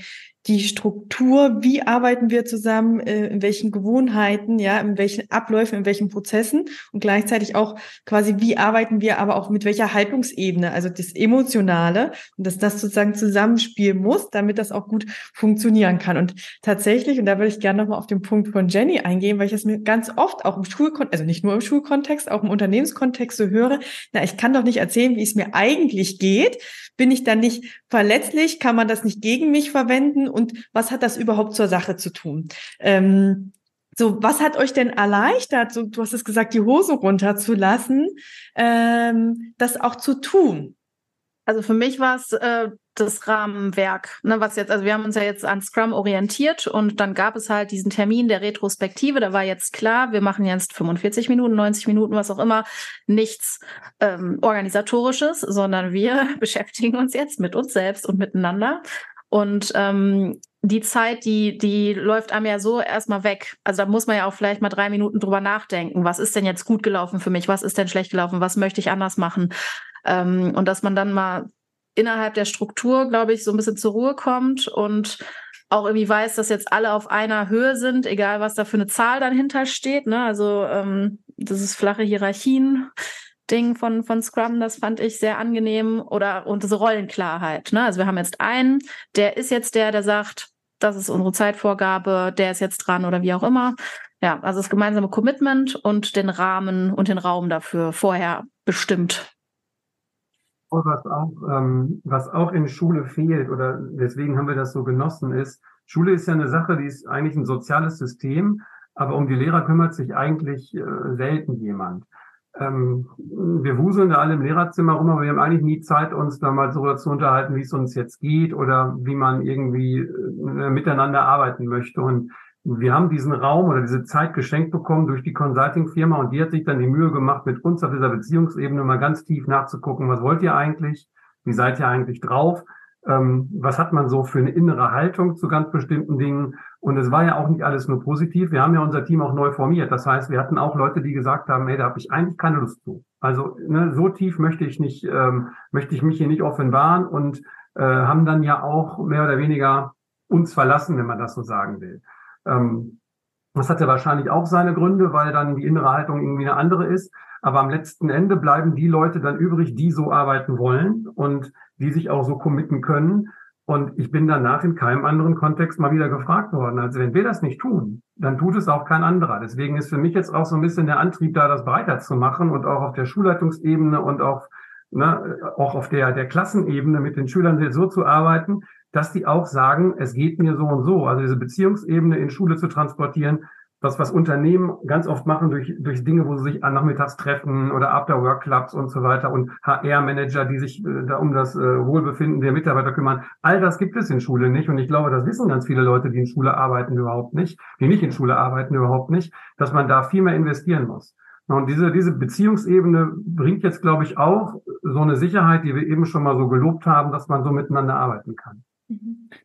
die Struktur, wie arbeiten wir zusammen, äh, in welchen Gewohnheiten, ja, in welchen Abläufen, in welchen Prozessen und gleichzeitig auch quasi, wie arbeiten wir aber auch mit welcher Haltungsebene, also das Emotionale und dass das sozusagen zusammenspielen muss, damit das auch gut funktionieren kann. Und tatsächlich, und da würde ich gerne nochmal auf den Punkt von Jenny eingehen, weil ich das mir ganz oft auch im Schulkontext, also nicht nur im Schulkontext, auch im Unternehmenskontext so höre, na, ich kann doch nicht erzählen, wie es mir eigentlich geht, bin ich dann nicht verletzlich? Kann man das nicht gegen mich verwenden? Und was hat das überhaupt zur Sache zu tun? Ähm, so, was hat euch denn erleichtert, so, du hast es gesagt, die Hose runterzulassen, ähm, das auch zu tun? Also für mich war es äh, das Rahmenwerk, ne, was jetzt, also wir haben uns ja jetzt an Scrum orientiert und dann gab es halt diesen Termin der Retrospektive, da war jetzt klar, wir machen jetzt 45 Minuten, 90 Minuten, was auch immer, nichts ähm, organisatorisches, sondern wir *laughs* beschäftigen uns jetzt mit uns selbst und miteinander. Und ähm, die Zeit, die, die läuft einem ja so erstmal weg. Also da muss man ja auch vielleicht mal drei Minuten drüber nachdenken. Was ist denn jetzt gut gelaufen für mich? Was ist denn schlecht gelaufen? Was möchte ich anders machen? Ähm, und dass man dann mal innerhalb der Struktur, glaube ich, so ein bisschen zur Ruhe kommt und auch irgendwie weiß, dass jetzt alle auf einer Höhe sind, egal was da für eine Zahl dann hintersteht. Ne? Also ähm, das ist flache Hierarchien. Ding von, von Scrum, das fand ich sehr angenehm. Oder und diese Rollenklarheit. Ne? Also wir haben jetzt einen, der ist jetzt der, der sagt, das ist unsere Zeitvorgabe, der ist jetzt dran oder wie auch immer. Ja, also das gemeinsame Commitment und den Rahmen und den Raum dafür vorher bestimmt was auch, ähm, was auch in Schule fehlt, oder deswegen haben wir das so genossen, ist, Schule ist ja eine Sache, die ist eigentlich ein soziales System, aber um die Lehrer kümmert sich eigentlich äh, selten jemand. Ähm, wir wuseln da alle im Lehrerzimmer rum, aber wir haben eigentlich nie Zeit, uns da mal darüber zu unterhalten, wie es uns jetzt geht oder wie man irgendwie äh, miteinander arbeiten möchte. Und wir haben diesen Raum oder diese Zeit geschenkt bekommen durch die Consulting-Firma und die hat sich dann die Mühe gemacht, mit uns auf dieser Beziehungsebene mal ganz tief nachzugucken, was wollt ihr eigentlich? Wie seid ihr eigentlich drauf? Ähm, was hat man so für eine innere Haltung zu ganz bestimmten Dingen? Und es war ja auch nicht alles nur positiv. Wir haben ja unser Team auch neu formiert. Das heißt, wir hatten auch Leute, die gesagt haben, hey, da habe ich eigentlich keine Lust zu. Also ne, so tief möchte ich nicht, ähm, möchte ich mich hier nicht offenbaren und äh, haben dann ja auch mehr oder weniger uns verlassen, wenn man das so sagen will. Ähm, das hat ja wahrscheinlich auch seine Gründe, weil dann die innere Haltung irgendwie eine andere ist. Aber am letzten Ende bleiben die Leute dann übrig, die so arbeiten wollen und die sich auch so committen können. Und ich bin danach in keinem anderen Kontext mal wieder gefragt worden. Also wenn wir das nicht tun, dann tut es auch kein anderer. Deswegen ist für mich jetzt auch so ein bisschen der Antrieb da, das breiter zu machen und auch auf der Schulleitungsebene und auch, ne, auch auf der, der Klassenebene mit den Schülern so zu arbeiten, dass die auch sagen, es geht mir so und so. Also diese Beziehungsebene in Schule zu transportieren, das, was Unternehmen ganz oft machen durch, durch Dinge, wo sie sich an nachmittags treffen oder After-Work-Clubs und so weiter und HR-Manager, die sich äh, da um das äh, Wohlbefinden der Mitarbeiter kümmern. All das gibt es in Schule nicht. Und ich glaube, das wissen ganz viele Leute, die in Schule arbeiten, überhaupt nicht, die nicht in Schule arbeiten, überhaupt nicht, dass man da viel mehr investieren muss. Und diese, diese Beziehungsebene bringt jetzt, glaube ich, auch so eine Sicherheit, die wir eben schon mal so gelobt haben, dass man so miteinander arbeiten kann.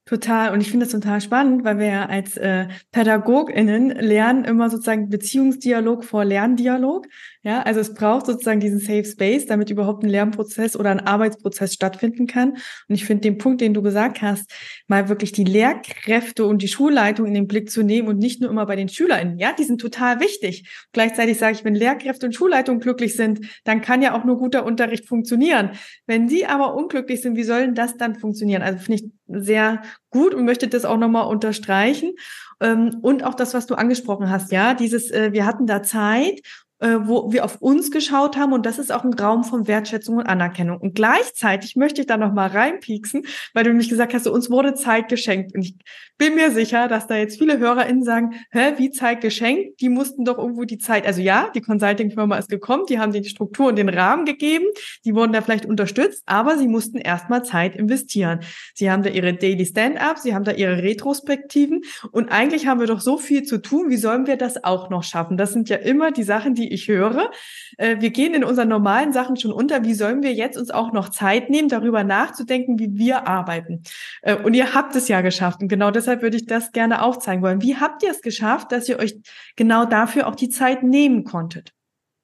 Total. Und ich finde das total spannend, weil wir ja als äh, PädagogInnen lernen immer sozusagen Beziehungsdialog vor Lerndialog. Ja, also es braucht sozusagen diesen Safe Space, damit überhaupt ein Lernprozess oder ein Arbeitsprozess stattfinden kann. Und ich finde den Punkt, den du gesagt hast, mal wirklich die Lehrkräfte und die Schulleitung in den Blick zu nehmen und nicht nur immer bei den SchülerInnen. Ja, die sind total wichtig. Gleichzeitig sage ich, wenn Lehrkräfte und Schulleitung glücklich sind, dann kann ja auch nur guter Unterricht funktionieren. Wenn die aber unglücklich sind, wie sollen das dann funktionieren? Also finde ich sehr gut und möchte das auch nochmal unterstreichen. Ähm, und auch das, was du angesprochen hast, ja, dieses, äh, wir hatten da Zeit wo wir auf uns geschaut haben und das ist auch ein Raum von Wertschätzung und Anerkennung. Und gleichzeitig möchte ich da noch mal reinpieksen, weil du nämlich gesagt hast, uns wurde Zeit geschenkt und ich bin mir sicher, dass da jetzt viele HörerInnen sagen, hä, wie Zeit geschenkt? Die mussten doch irgendwo die Zeit, also ja, die Consulting-Firma ist gekommen, die haben die Struktur und den Rahmen gegeben, die wurden da vielleicht unterstützt, aber sie mussten erstmal Zeit investieren. Sie haben da ihre Daily Stand-Ups, sie haben da ihre Retrospektiven und eigentlich haben wir doch so viel zu tun, wie sollen wir das auch noch schaffen? Das sind ja immer die Sachen, die ich höre. Äh, wir gehen in unseren normalen Sachen schon unter. Wie sollen wir jetzt uns auch noch Zeit nehmen, darüber nachzudenken, wie wir arbeiten? Äh, und ihr habt es ja geschafft. Und genau deshalb würde ich das gerne aufzeigen wollen. Wie habt ihr es geschafft, dass ihr euch genau dafür auch die Zeit nehmen konntet?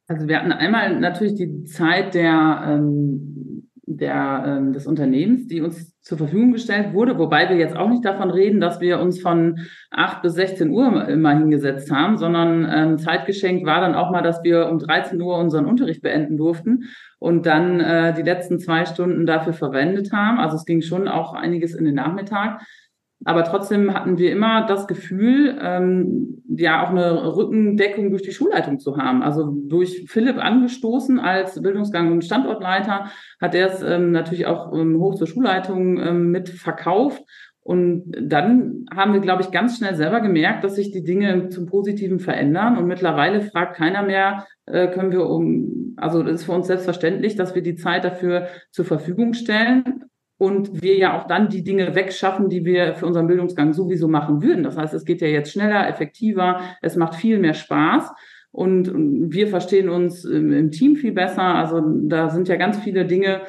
Also wir hatten einmal natürlich die Zeit der, ähm, der, ähm, des Unternehmens, die uns zur Verfügung gestellt wurde, wobei wir jetzt auch nicht davon reden, dass wir uns von 8 bis 16 Uhr immer hingesetzt haben, sondern ähm, Zeitgeschenk war dann auch mal, dass wir um 13 Uhr unseren Unterricht beenden durften und dann äh, die letzten zwei Stunden dafür verwendet haben. Also es ging schon auch einiges in den Nachmittag. Aber trotzdem hatten wir immer das Gefühl, ähm, ja auch eine Rückendeckung durch die Schulleitung zu haben. Also durch Philipp angestoßen als Bildungsgang und Standortleiter hat er es ähm, natürlich auch ähm, hoch zur Schulleitung ähm, mit verkauft. Und dann haben wir, glaube ich, ganz schnell selber gemerkt, dass sich die Dinge zum Positiven verändern. Und mittlerweile fragt keiner mehr, äh, können wir um, also das ist für uns selbstverständlich, dass wir die Zeit dafür zur Verfügung stellen und wir ja auch dann die Dinge wegschaffen, die wir für unseren Bildungsgang sowieso machen würden. Das heißt, es geht ja jetzt schneller, effektiver, es macht viel mehr Spaß. Und wir verstehen uns im Team viel besser. Also da sind ja ganz viele Dinge,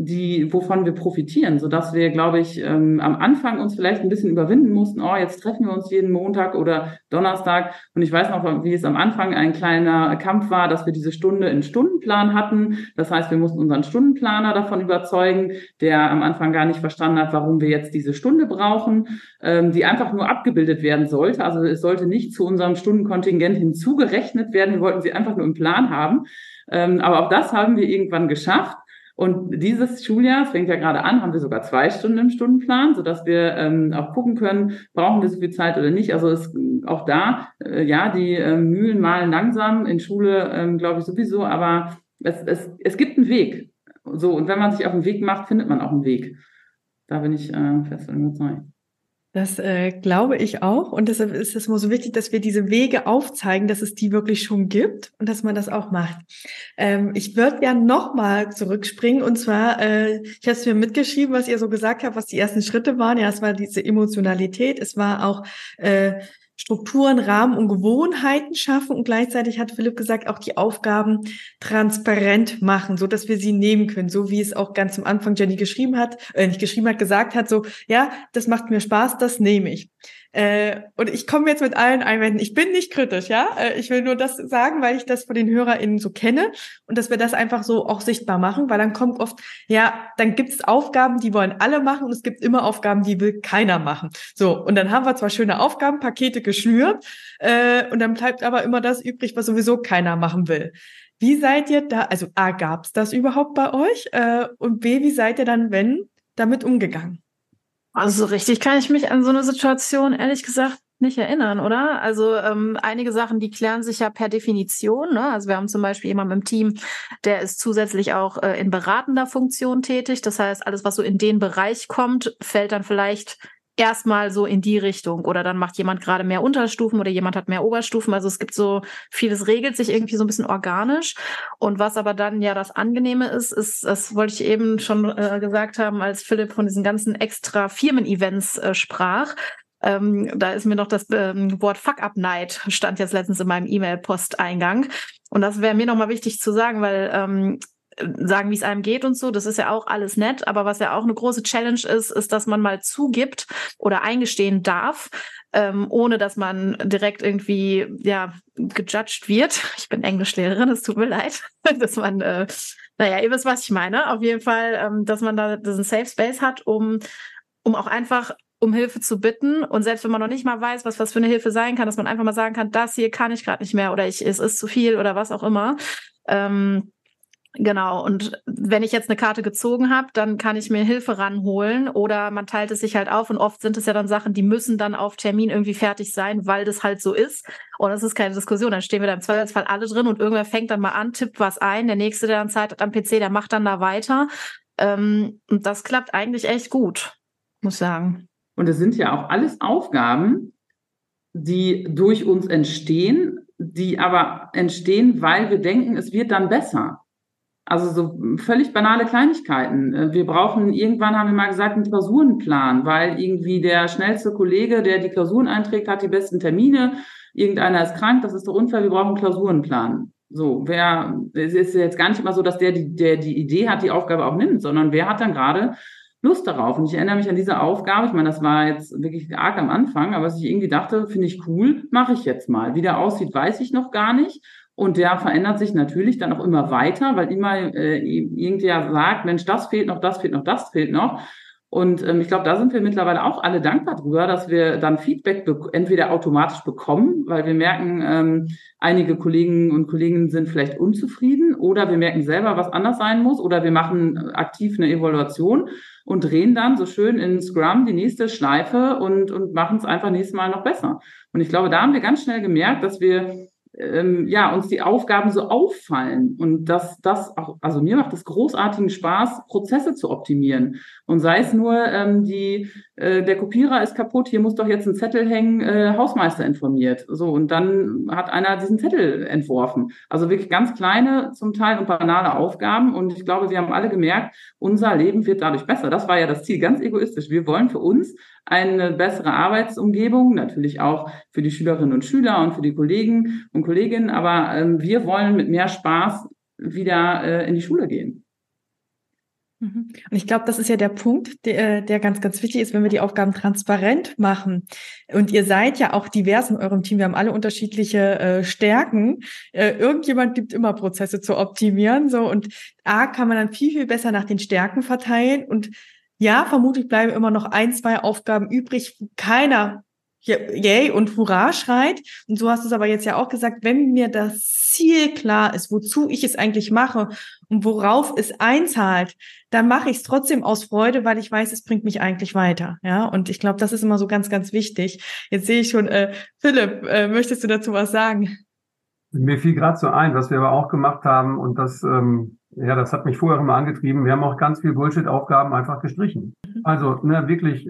die, wovon wir profitieren, so dass wir, glaube ich, ähm, am Anfang uns vielleicht ein bisschen überwinden mussten. Oh, jetzt treffen wir uns jeden Montag oder Donnerstag. Und ich weiß noch, wie es am Anfang ein kleiner Kampf war, dass wir diese Stunde in Stundenplan hatten. Das heißt, wir mussten unseren Stundenplaner davon überzeugen, der am Anfang gar nicht verstanden hat, warum wir jetzt diese Stunde brauchen, ähm, die einfach nur abgebildet werden sollte. Also es sollte nicht zu unserem Stundenkontingent hinzugerechnet werden. Wir wollten sie einfach nur im Plan haben. Ähm, aber auch das haben wir irgendwann geschafft. Und dieses Schuljahr, es fängt ja gerade an, haben wir sogar zwei Stunden im Stundenplan, sodass wir ähm, auch gucken können, brauchen wir so viel Zeit oder nicht. Also ist auch da, äh, ja, die äh, Mühlen malen langsam, in Schule ähm, glaube ich sowieso, aber es, es, es gibt einen Weg. So, und wenn man sich auf den Weg macht, findet man auch einen Weg. Da bin ich äh, fest von überzeugt. Das äh, glaube ich auch. Und deshalb ist es immer so wichtig, dass wir diese Wege aufzeigen, dass es die wirklich schon gibt und dass man das auch macht. Ähm, ich würde gerne nochmal zurückspringen. Und zwar, äh, ich habe es mir mitgeschrieben, was ihr so gesagt habt, was die ersten Schritte waren. Ja, es war diese Emotionalität. Es war auch äh, Strukturen, Rahmen und Gewohnheiten schaffen und gleichzeitig hat Philipp gesagt, auch die Aufgaben transparent machen, so dass wir sie nehmen können, so wie es auch ganz am Anfang Jenny geschrieben hat, äh, nicht geschrieben hat, gesagt hat, so, ja, das macht mir Spaß, das nehme ich. Äh, und ich komme jetzt mit allen Einwänden. Ich bin nicht kritisch, ja. Äh, ich will nur das sagen, weil ich das von den HörerInnen so kenne und dass wir das einfach so auch sichtbar machen, weil dann kommt oft, ja, dann gibt es Aufgaben, die wollen alle machen und es gibt immer Aufgaben, die will keiner machen. So, und dann haben wir zwar schöne Aufgabenpakete geschnürt äh, und dann bleibt aber immer das übrig, was sowieso keiner machen will. Wie seid ihr da, also A, gab's das überhaupt bei euch? Äh, und B, wie seid ihr dann, wenn, damit umgegangen? Also richtig kann ich mich an so eine Situation ehrlich gesagt nicht erinnern, oder? Also ähm, einige Sachen, die klären sich ja per Definition. Ne? Also wir haben zum Beispiel jemanden im Team, der ist zusätzlich auch äh, in beratender Funktion tätig. Das heißt, alles, was so in den Bereich kommt, fällt dann vielleicht erstmal so in die Richtung oder dann macht jemand gerade mehr Unterstufen oder jemand hat mehr Oberstufen. Also es gibt so vieles regelt sich irgendwie so ein bisschen organisch. Und was aber dann ja das Angenehme ist, ist, das wollte ich eben schon äh, gesagt haben, als Philipp von diesen ganzen extra Firmen-Events äh, sprach. Ähm, da ist mir noch das ähm, Wort Fuck-Up-Night stand jetzt letztens in meinem E-Mail-Posteingang. Und das wäre mir nochmal wichtig zu sagen, weil ähm, sagen, wie es einem geht und so. Das ist ja auch alles nett. Aber was ja auch eine große Challenge ist, ist, dass man mal zugibt oder eingestehen darf, ähm, ohne dass man direkt irgendwie ja gejudged wird. Ich bin Englischlehrerin, es tut mir leid, *laughs* dass man äh, naja, ihr wisst, was ich meine. Auf jeden Fall, ähm, dass man da diesen Safe Space hat, um, um auch einfach um Hilfe zu bitten. Und selbst wenn man noch nicht mal weiß, was was für eine Hilfe sein kann, dass man einfach mal sagen kann, das hier kann ich gerade nicht mehr oder ich, es ist zu viel oder was auch immer. Ähm, Genau, und wenn ich jetzt eine Karte gezogen habe, dann kann ich mir Hilfe ranholen oder man teilt es sich halt auf und oft sind es ja dann Sachen, die müssen dann auf Termin irgendwie fertig sein, weil das halt so ist. Und das ist keine Diskussion, dann stehen wir da im Zweifelsfall alle drin und irgendwer fängt dann mal an, tippt was ein, der Nächste, der dann Zeit hat am PC, der macht dann da weiter. Ähm, und das klappt eigentlich echt gut, muss ich sagen. Und es sind ja auch alles Aufgaben, die durch uns entstehen, die aber entstehen, weil wir denken, es wird dann besser. Also so völlig banale Kleinigkeiten. Äh, wir brauchen, irgendwann haben wir mal gesagt, einen Klausurenplan, weil irgendwie der schnellste Kollege, der die Klausuren einträgt, hat die besten Termine. Irgendeiner ist krank, das ist doch unfair, wir brauchen einen Klausurenplan. So, wer, es ist jetzt gar nicht immer so, dass der der die Idee hat, die Aufgabe auch nimmt, sondern wer hat dann gerade Lust darauf? Und ich erinnere mich an diese Aufgabe, ich meine, das war jetzt wirklich arg am Anfang, aber was ich irgendwie dachte, finde ich cool, mache ich jetzt mal. Wie der aussieht, weiß ich noch gar nicht. Und der verändert sich natürlich dann auch immer weiter, weil immer äh, irgendwer sagt, Mensch, das fehlt noch, das fehlt noch, das fehlt noch. Und ähm, ich glaube, da sind wir mittlerweile auch alle dankbar drüber, dass wir dann Feedback entweder automatisch bekommen, weil wir merken, ähm, einige Kollegen und Kolleginnen sind vielleicht unzufrieden oder wir merken selber, was anders sein muss oder wir machen aktiv eine Evaluation und drehen dann so schön in Scrum die nächste Schleife und, und machen es einfach nächstes Mal noch besser. Und ich glaube, da haben wir ganz schnell gemerkt, dass wir ähm, ja, uns die Aufgaben so auffallen und dass das auch, also mir macht es großartigen Spaß, Prozesse zu optimieren. Und sei es nur, ähm, die, äh, der Kopierer ist kaputt, hier muss doch jetzt ein Zettel hängen, äh, Hausmeister informiert. So, und dann hat einer diesen Zettel entworfen. Also wirklich ganz kleine, zum Teil und banale Aufgaben. Und ich glaube, wir haben alle gemerkt, unser Leben wird dadurch besser. Das war ja das Ziel, ganz egoistisch. Wir wollen für uns eine bessere Arbeitsumgebung, natürlich auch für die Schülerinnen und Schüler und für die Kollegen und Kolleginnen, aber ähm, wir wollen mit mehr Spaß wieder äh, in die Schule gehen. Mhm. Und ich glaube, das ist ja der Punkt, der, der ganz, ganz wichtig ist, wenn wir die Aufgaben transparent machen. Und ihr seid ja auch divers in eurem Team. Wir haben alle unterschiedliche äh, Stärken. Äh, irgendjemand gibt immer Prozesse zu optimieren. So und A kann man dann viel, viel besser nach den Stärken verteilen und ja, vermutlich bleiben immer noch ein, zwei Aufgaben übrig, keiner Yay und Hurra schreit. Und so hast du es aber jetzt ja auch gesagt, wenn mir das Ziel klar ist, wozu ich es eigentlich mache und worauf es einzahlt, dann mache ich es trotzdem aus Freude, weil ich weiß, es bringt mich eigentlich weiter. Ja, und ich glaube, das ist immer so ganz, ganz wichtig. Jetzt sehe ich schon, äh, Philipp, äh, möchtest du dazu was sagen? Mir fiel gerade so ein, was wir aber auch gemacht haben und das ähm, ja, das hat mich vorher immer angetrieben. Wir haben auch ganz viel Bullshit-Aufgaben einfach gestrichen. Mhm. Also ne, wirklich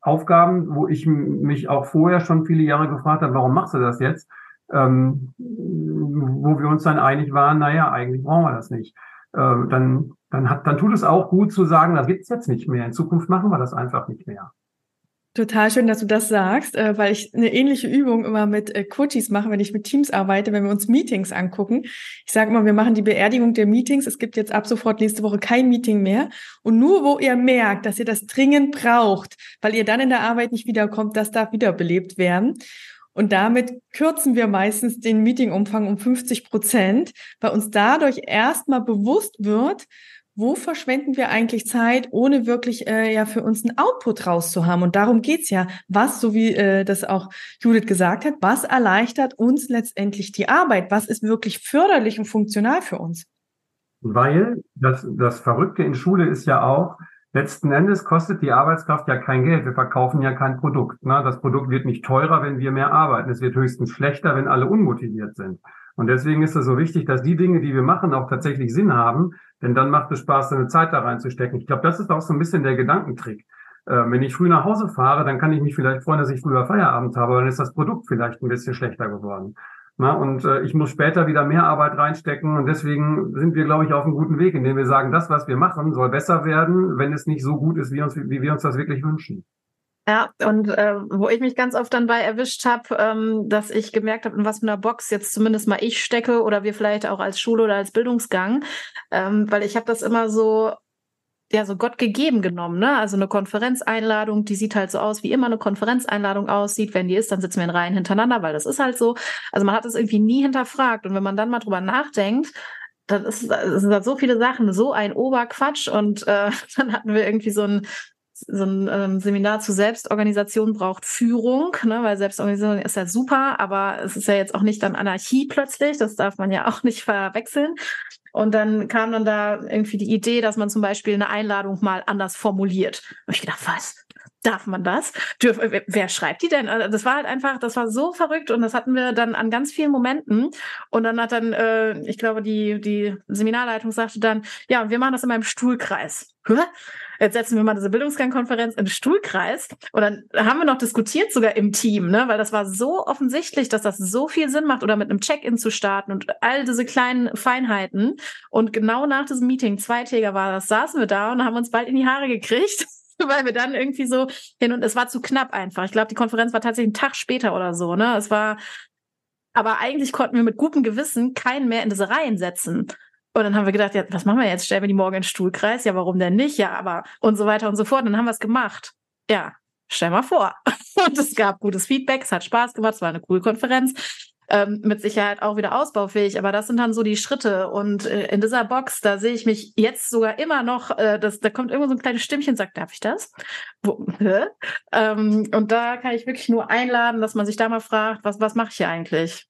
Aufgaben, wo ich mich auch vorher schon viele Jahre gefragt habe, warum machst du das jetzt? Ähm, wo wir uns dann einig waren, naja, eigentlich brauchen wir das nicht. Äh, dann, dann, hat, dann tut es auch gut zu sagen, das gibt's jetzt nicht mehr. In Zukunft machen wir das einfach nicht mehr. Total schön, dass du das sagst, äh, weil ich eine ähnliche Übung immer mit äh, Coaches mache, wenn ich mit Teams arbeite, wenn wir uns Meetings angucken. Ich sage immer, wir machen die Beerdigung der Meetings. Es gibt jetzt ab sofort nächste Woche kein Meeting mehr. Und nur wo ihr merkt, dass ihr das dringend braucht, weil ihr dann in der Arbeit nicht wiederkommt, das darf wiederbelebt werden. Und damit kürzen wir meistens den Meetingumfang um 50 Prozent, weil uns dadurch erstmal bewusst wird, wo verschwenden wir eigentlich Zeit, ohne wirklich äh, ja für uns einen Output rauszuhaben? Und darum geht's ja. Was, so wie äh, das auch Judith gesagt hat, was erleichtert uns letztendlich die Arbeit? Was ist wirklich förderlich und funktional für uns? Weil das, das Verrückte in Schule ist ja auch, letzten Endes kostet die Arbeitskraft ja kein Geld. Wir verkaufen ja kein Produkt. Ne? Das Produkt wird nicht teurer, wenn wir mehr arbeiten. Es wird höchstens schlechter, wenn alle unmotiviert sind. Und deswegen ist es so wichtig, dass die Dinge, die wir machen, auch tatsächlich Sinn haben, denn dann macht es Spaß, seine Zeit da reinzustecken. Ich glaube, das ist auch so ein bisschen der Gedankentrick. Äh, wenn ich früh nach Hause fahre, dann kann ich mich vielleicht freuen, dass ich früher Feierabend habe, dann ist das Produkt vielleicht ein bisschen schlechter geworden. Na, und äh, ich muss später wieder mehr Arbeit reinstecken und deswegen sind wir, glaube ich, auf einem guten Weg, indem wir sagen, das, was wir machen, soll besser werden, wenn es nicht so gut ist, wie, uns, wie wir uns das wirklich wünschen. Ja, und äh, wo ich mich ganz oft dann bei erwischt habe, ähm, dass ich gemerkt habe, in was für einer Box jetzt zumindest mal ich stecke oder wir vielleicht auch als Schule oder als Bildungsgang, ähm, weil ich habe das immer so ja so Gott gegeben genommen, ne? Also eine Konferenzeinladung, die sieht halt so aus, wie immer eine Konferenzeinladung aussieht. Wenn die ist, dann sitzen wir in Reihen hintereinander, weil das ist halt so. Also man hat es irgendwie nie hinterfragt. Und wenn man dann mal drüber nachdenkt, dann ist, es sind so viele Sachen, so ein Oberquatsch. Und äh, *laughs* dann hatten wir irgendwie so ein so ein ähm, Seminar zu Selbstorganisation braucht Führung, ne, weil Selbstorganisation ist ja super, aber es ist ja jetzt auch nicht dann Anarchie plötzlich, das darf man ja *laughs* auch nicht verwechseln. Und dann kam dann da irgendwie die Idee, dass man zum Beispiel eine Einladung mal anders formuliert. Und ich gedacht, was? Darf man das? Dürf, wer schreibt die denn? Also das war halt einfach, das war so verrückt und das hatten wir dann an ganz vielen Momenten. Und dann hat dann, äh, ich glaube, die, die Seminarleitung sagte dann, ja, wir machen das in meinem Stuhlkreis. Hä? Jetzt setzen wir mal diese Bildungsgangkonferenz in den Stuhlkreis. Und dann haben wir noch diskutiert sogar im Team, ne? weil das war so offensichtlich, dass das so viel Sinn macht oder mit einem Check-in zu starten und all diese kleinen Feinheiten. Und genau nach diesem Meeting, zweitäger war das, saßen wir da und haben uns bald in die Haare gekriegt *laughs* weil wir dann irgendwie so hin und es war zu knapp einfach. Ich glaube, die Konferenz war tatsächlich einen Tag später oder so, ne? Es war, aber eigentlich konnten wir mit gutem Gewissen keinen mehr in diese Reihen setzen. Und dann haben wir gedacht, ja, was machen wir jetzt? Stellen wir die morgen in den Stuhlkreis? Ja, warum denn nicht? Ja, aber und so weiter und so fort. Und dann haben wir es gemacht. Ja, stell mal vor. *laughs* Und es gab gutes Feedback, es hat Spaß gemacht, es war eine coole Konferenz ähm, mit Sicherheit auch wieder ausbaufähig. Aber das sind dann so die Schritte. Und äh, in dieser Box, da sehe ich mich jetzt sogar immer noch, äh, das, da kommt irgendwo so ein kleines Stimmchen, sagt, darf ich das? Wo, ähm, und da kann ich wirklich nur einladen, dass man sich da mal fragt, was, was mache ich hier eigentlich?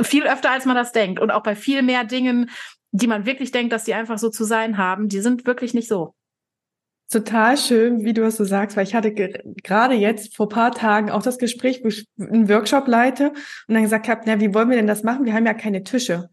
Viel öfter, als man das denkt. Und auch bei viel mehr Dingen, die man wirklich denkt, dass die einfach so zu sein haben, die sind wirklich nicht so total schön, wie du es so sagst, weil ich hatte gerade jetzt vor paar Tagen auch das Gespräch, wo ich einen Workshop leite und dann gesagt habe, na, wie wollen wir denn das machen? Wir haben ja keine Tische.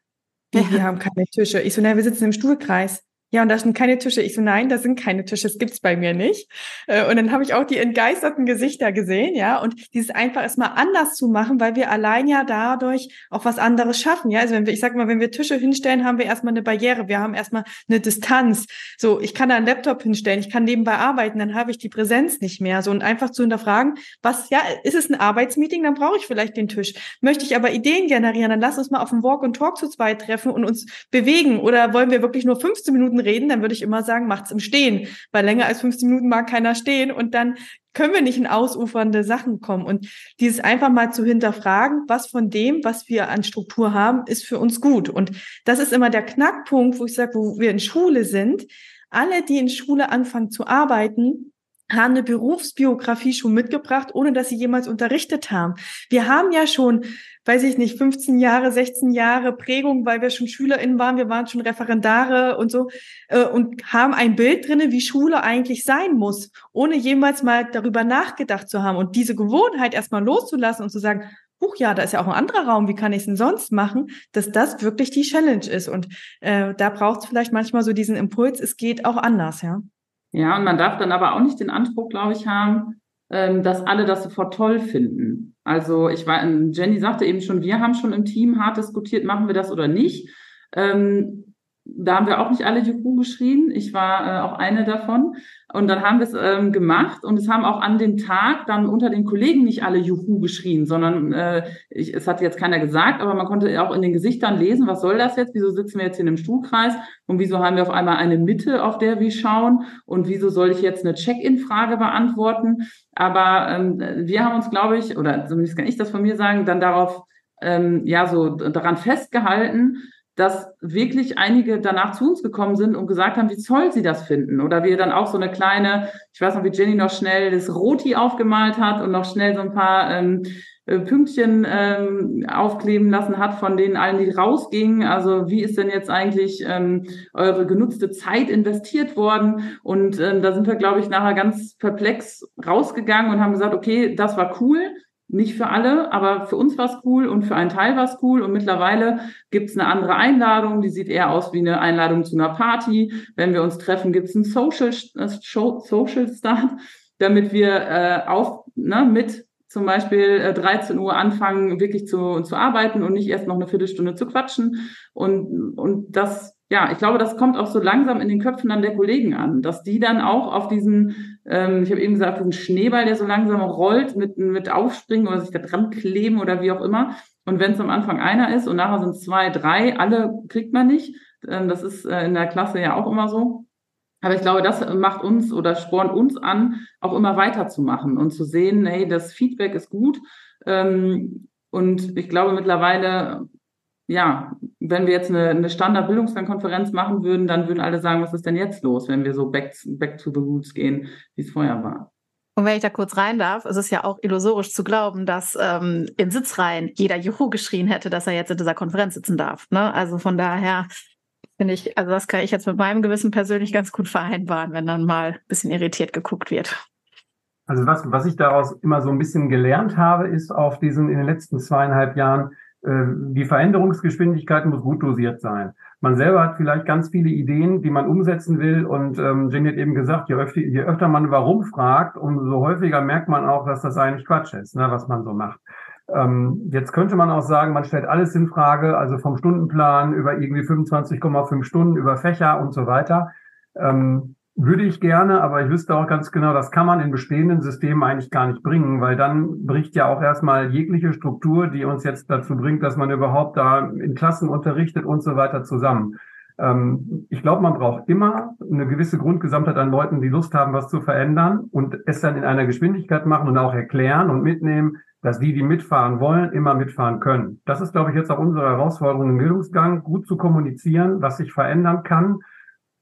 Wie, ja. wir haben keine Tische. Ich so, na, wir sitzen im Stuhlkreis ja, und da sind keine Tische. Ich so, nein, da sind keine Tische, das gibt's bei mir nicht. Äh, und dann habe ich auch die entgeisterten Gesichter gesehen, ja, und dieses einfach erstmal anders zu machen, weil wir allein ja dadurch auch was anderes schaffen, ja. Also wenn wir, ich sag mal, wenn wir Tische hinstellen, haben wir erstmal eine Barriere, wir haben erstmal eine Distanz. So, ich kann da einen Laptop hinstellen, ich kann nebenbei arbeiten, dann habe ich die Präsenz nicht mehr. So und einfach zu hinterfragen, was, ja, ist es ein Arbeitsmeeting, dann brauche ich vielleicht den Tisch. Möchte ich aber Ideen generieren, dann lass uns mal auf dem Walk und Talk zu zweit treffen und uns bewegen. Oder wollen wir wirklich nur 15 Minuten reden, dann würde ich immer sagen, macht's im Stehen, weil länger als 15 Minuten mag keiner stehen und dann können wir nicht in ausufernde Sachen kommen. Und dieses einfach mal zu hinterfragen, was von dem, was wir an Struktur haben, ist für uns gut. Und das ist immer der Knackpunkt, wo ich sage, wo wir in Schule sind. Alle, die in Schule anfangen zu arbeiten, haben eine Berufsbiografie schon mitgebracht, ohne dass sie jemals unterrichtet haben. Wir haben ja schon, weiß ich nicht, 15 Jahre, 16 Jahre Prägung, weil wir schon SchülerInnen waren, wir waren schon Referendare und so äh, und haben ein Bild drinne, wie Schule eigentlich sein muss, ohne jemals mal darüber nachgedacht zu haben und diese Gewohnheit erstmal loszulassen und zu sagen, Huch, ja, da ist ja auch ein anderer Raum, wie kann ich es denn sonst machen, dass das wirklich die Challenge ist. Und äh, da braucht es vielleicht manchmal so diesen Impuls, es geht auch anders, ja. Ja, und man darf dann aber auch nicht den Anspruch, glaube ich, haben, ähm, dass alle das sofort toll finden. Also ich war, Jenny sagte eben schon, wir haben schon im Team hart diskutiert, machen wir das oder nicht. Ähm, da haben wir auch nicht alle Juhu geschrien. Ich war äh, auch eine davon. Und dann haben wir es ähm, gemacht und es haben auch an dem Tag dann unter den Kollegen nicht alle Juhu geschrien, sondern äh, ich, es hat jetzt keiner gesagt, aber man konnte auch in den Gesichtern lesen, was soll das jetzt? Wieso sitzen wir jetzt hier in einem Stuhlkreis? Und wieso haben wir auf einmal eine Mitte, auf der wir schauen? Und wieso soll ich jetzt eine Check-in-Frage beantworten? Aber ähm, wir haben uns, glaube ich, oder zumindest kann ich das von mir sagen, dann darauf ähm, ja so daran festgehalten, dass wirklich einige danach zu uns gekommen sind und gesagt haben, wie toll sie das finden. Oder wir dann auch so eine kleine, ich weiß noch, wie Jenny noch schnell das Roti aufgemalt hat und noch schnell so ein paar ähm, äh, Pünktchen ähm, aufkleben lassen hat, von denen allen, die rausgingen. Also wie ist denn jetzt eigentlich ähm, eure genutzte Zeit investiert worden? Und ähm, da sind wir, glaube ich, nachher ganz perplex rausgegangen und haben gesagt, okay, das war cool. Nicht für alle, aber für uns war es cool und für einen Teil war es cool. Und mittlerweile gibt es eine andere Einladung, die sieht eher aus wie eine Einladung zu einer Party. Wenn wir uns treffen, gibt es einen Social, äh, Social Start, damit wir äh, auf, ne, mit zum Beispiel äh, 13 Uhr anfangen, wirklich zu, zu arbeiten und nicht erst noch eine Viertelstunde zu quatschen. Und, und das ja, ich glaube, das kommt auch so langsam in den Köpfen dann der Kollegen an, dass die dann auch auf diesen, ähm, ich habe eben gesagt, diesen Schneeball, der so langsam rollt, mit, mit aufspringen oder sich da dran kleben oder wie auch immer. Und wenn es am Anfang einer ist und nachher sind zwei, drei, alle kriegt man nicht. Ähm, das ist äh, in der Klasse ja auch immer so. Aber ich glaube, das macht uns oder spornt uns an, auch immer weiterzumachen und zu sehen, hey, das Feedback ist gut. Ähm, und ich glaube mittlerweile ja, wenn wir jetzt eine, eine Standard-Bildungskonferenz machen würden, dann würden alle sagen, was ist denn jetzt los, wenn wir so back, back to the roots gehen, wie es vorher war. Und wenn ich da kurz rein darf, es ist ja auch illusorisch zu glauben, dass ähm, in Sitzreihen jeder Juhu geschrien hätte, dass er jetzt in dieser Konferenz sitzen darf. Ne? Also von daher finde ich, also das kann ich jetzt mit meinem Gewissen persönlich ganz gut vereinbaren, wenn dann mal ein bisschen irritiert geguckt wird. Also was, was ich daraus immer so ein bisschen gelernt habe, ist auf diesen in den letzten zweieinhalb Jahren, äh, die Veränderungsgeschwindigkeit muss gut dosiert sein. Man selber hat vielleicht ganz viele Ideen, die man umsetzen will. Und ähm, Jenny hat eben gesagt, je öfter, je öfter man warum fragt, umso häufiger merkt man auch, dass das eigentlich Quatsch ist, ne, was man so macht. Ähm, jetzt könnte man auch sagen, man stellt alles in Frage, also vom Stundenplan über irgendwie 25,5 Stunden, über Fächer und so weiter. Ähm, würde ich gerne, aber ich wüsste auch ganz genau, das kann man in bestehenden Systemen eigentlich gar nicht bringen, weil dann bricht ja auch erstmal jegliche Struktur, die uns jetzt dazu bringt, dass man überhaupt da in Klassen unterrichtet und so weiter zusammen. Ähm, ich glaube, man braucht immer eine gewisse Grundgesamtheit an Leuten, die Lust haben, was zu verändern und es dann in einer Geschwindigkeit machen und auch erklären und mitnehmen, dass die, die mitfahren wollen, immer mitfahren können. Das ist, glaube ich, jetzt auch unsere Herausforderung im Bildungsgang, gut zu kommunizieren, was sich verändern kann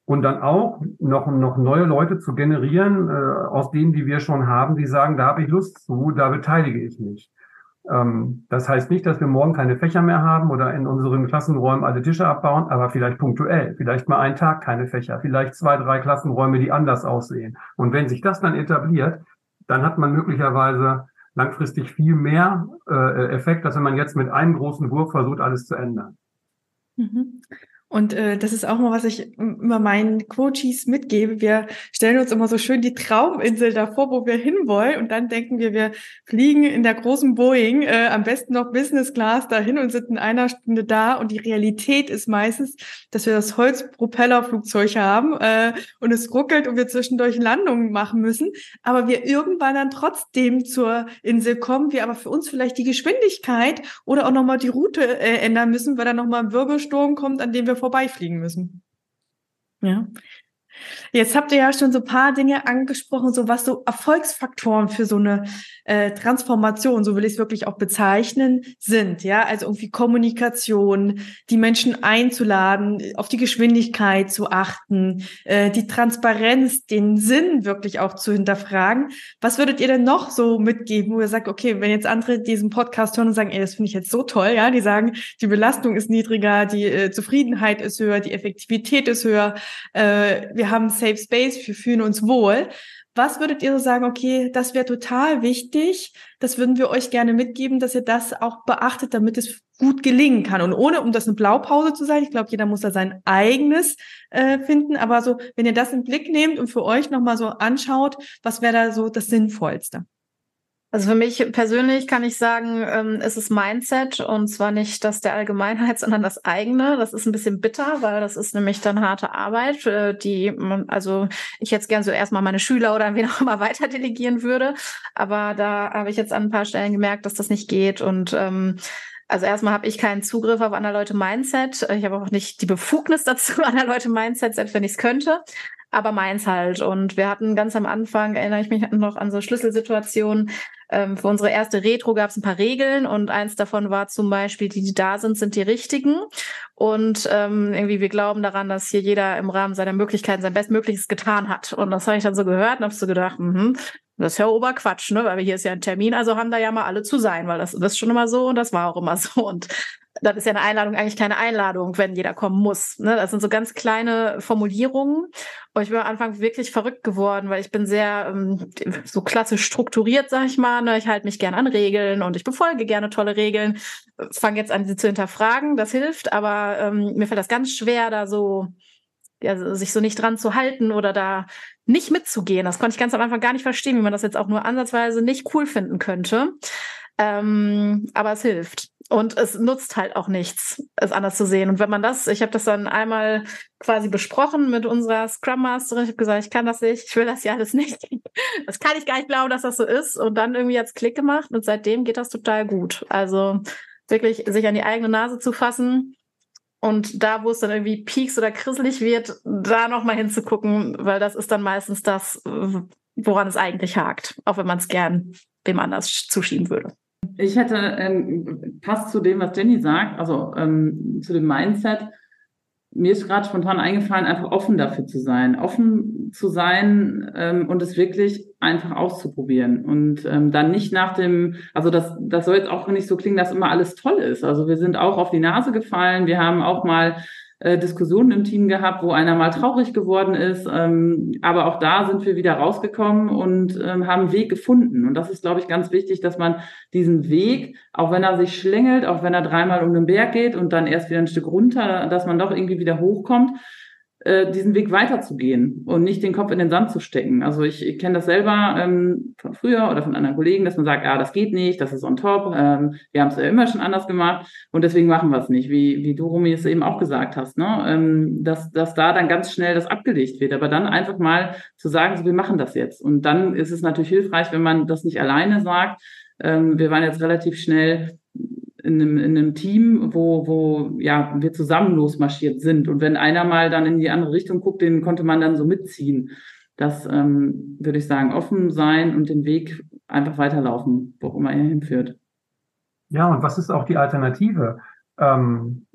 und dann auch noch, noch neue Leute zu generieren, äh, aus denen, die wir schon haben, die sagen, da habe ich Lust zu, da beteilige ich mich. Ähm, das heißt nicht, dass wir morgen keine Fächer mehr haben oder in unseren Klassenräumen alle Tische abbauen, aber vielleicht punktuell, vielleicht mal einen Tag keine Fächer, vielleicht zwei, drei Klassenräume, die anders aussehen. Und wenn sich das dann etabliert, dann hat man möglicherweise langfristig viel mehr äh, Effekt, als wenn man jetzt mit einem großen Wurf versucht, alles zu ändern. Mhm. Und äh, das ist auch mal, was ich immer meinen Coaches mitgebe. Wir stellen uns immer so schön die Trauminsel davor, wo wir hinwollen. Und dann denken wir, wir fliegen in der großen Boeing, äh, am besten noch Business Class dahin und sind in einer Stunde da. Und die Realität ist meistens, dass wir das Holzpropellerflugzeug haben äh, und es ruckelt und wir zwischendurch Landungen machen müssen. Aber wir irgendwann dann trotzdem zur Insel kommen, wir aber für uns vielleicht die Geschwindigkeit oder auch nochmal die Route äh, ändern müssen, weil dann nochmal ein Wirbelsturm kommt, an dem wir vorbeifliegen müssen. Ja. Jetzt habt ihr ja schon so ein paar Dinge angesprochen, so was so Erfolgsfaktoren für so eine äh, Transformation, so will ich es wirklich auch bezeichnen, sind. Ja, also irgendwie Kommunikation, die Menschen einzuladen, auf die Geschwindigkeit zu achten, äh, die Transparenz, den Sinn wirklich auch zu hinterfragen. Was würdet ihr denn noch so mitgeben, wo ihr sagt, okay, wenn jetzt andere diesen Podcast hören und sagen, ey, das finde ich jetzt so toll, ja, die sagen, die Belastung ist niedriger, die äh, Zufriedenheit ist höher, die Effektivität ist höher, äh, wir haben Safe Space, wir fühlen uns wohl. Was würdet ihr so sagen, okay, das wäre total wichtig, das würden wir euch gerne mitgeben, dass ihr das auch beachtet, damit es gut gelingen kann. Und ohne, um das eine Blaupause zu sein, ich glaube, jeder muss da sein eigenes äh, finden, aber so, wenn ihr das in Blick nehmt und für euch nochmal so anschaut, was wäre da so das Sinnvollste? Also für mich persönlich kann ich sagen, ähm, ist es Mindset und zwar nicht das der Allgemeinheit, *laughs* sondern das eigene. Das ist ein bisschen bitter, weil das ist nämlich dann harte Arbeit, äh, die man, also ich jetzt gern so erstmal meine Schüler oder wen auch immer *laughs* weiter delegieren würde. Aber da habe ich jetzt an ein paar Stellen gemerkt, dass das nicht geht und ähm, also erstmal habe ich keinen Zugriff auf andere Leute Mindset. Ich habe auch nicht die Befugnis *laughs* dazu, andere Leute Mindset, selbst wenn ich es könnte aber meins halt. Und wir hatten ganz am Anfang, erinnere ich mich noch an so Schlüsselsituationen, ähm, für unsere erste Retro gab es ein paar Regeln und eins davon war zum Beispiel, die, die da sind, sind die richtigen. Und ähm, irgendwie wir glauben daran, dass hier jeder im Rahmen seiner Möglichkeiten sein Bestmögliches getan hat. Und das habe ich dann so gehört und habe so gedacht, mh, das ist ja Oberquatsch, ne? Weil hier ist ja ein Termin, also haben da ja mal alle zu sein, weil das, das ist schon immer so und das war auch immer *laughs* so. Und dann ist ja eine Einladung eigentlich keine Einladung, wenn jeder kommen muss. Ne? Das sind so ganz kleine Formulierungen. Und ich bin am Anfang wirklich verrückt geworden, weil ich bin sehr ähm, so klassisch strukturiert, sag ich mal. Ne? Ich halte mich gern an Regeln und ich befolge gerne tolle Regeln. Fange jetzt an, sie zu hinterfragen, das hilft, aber ähm, mir fällt das ganz schwer, da so ja, sich so nicht dran zu halten oder da nicht mitzugehen. Das konnte ich ganz am Anfang gar nicht verstehen, wie man das jetzt auch nur ansatzweise nicht cool finden könnte. Ähm, aber es hilft. Und es nutzt halt auch nichts, es anders zu sehen. Und wenn man das, ich habe das dann einmal quasi besprochen mit unserer Scrum Masterin. Ich habe gesagt, ich kann das nicht, ich will das ja alles nicht. *laughs* Das kann ich gar nicht glauben, dass das so ist. Und dann irgendwie jetzt Klick gemacht und seitdem geht das total gut. Also wirklich sich an die eigene Nase zu fassen und da, wo es dann irgendwie pieks oder krisselig wird, da nochmal hinzugucken, weil das ist dann meistens das, woran es eigentlich hakt, auch wenn man es gern wem anders zuschieben würde. Ich hätte, ähm, passt zu dem, was Jenny sagt, also ähm, zu dem Mindset. Mir ist gerade spontan eingefallen, einfach offen dafür zu sein, offen zu sein ähm, und es wirklich einfach auszuprobieren und ähm, dann nicht nach dem, also das, das soll jetzt auch nicht so klingen, dass immer alles toll ist. Also wir sind auch auf die Nase gefallen, wir haben auch mal äh, Diskussionen im Team gehabt, wo einer mal traurig geworden ist. Ähm, aber auch da sind wir wieder rausgekommen und ähm, haben einen Weg gefunden. Und das ist, glaube ich, ganz wichtig, dass man diesen Weg, auch wenn er sich schlängelt, auch wenn er dreimal um den Berg geht und dann erst wieder ein Stück runter, dass man doch irgendwie wieder hochkommt, äh, diesen Weg weiterzugehen und nicht den Kopf in den Sand zu stecken. Also ich, ich kenne das selber ähm, von früher oder von anderen Kollegen, dass man sagt, ja, das geht nicht, das ist on top, ähm, wir haben es ja immer schon anders gemacht und deswegen machen wir es nicht, wie, wie du, Rumi, es eben auch gesagt hast, ne? ähm, dass, dass da dann ganz schnell das abgelegt wird. Aber dann einfach mal zu sagen, so, wir machen das jetzt. Und dann ist es natürlich hilfreich, wenn man das nicht alleine sagt. Ähm, wir waren jetzt relativ schnell in einem, in einem Team, wo, wo ja, wir zusammen losmarschiert sind. Und wenn einer mal dann in die andere Richtung guckt, den konnte man dann so mitziehen. Das ähm, würde ich sagen, offen sein und den Weg einfach weiterlaufen, wo auch immer er hinführt. Ja, und was ist auch die Alternative? Ähm,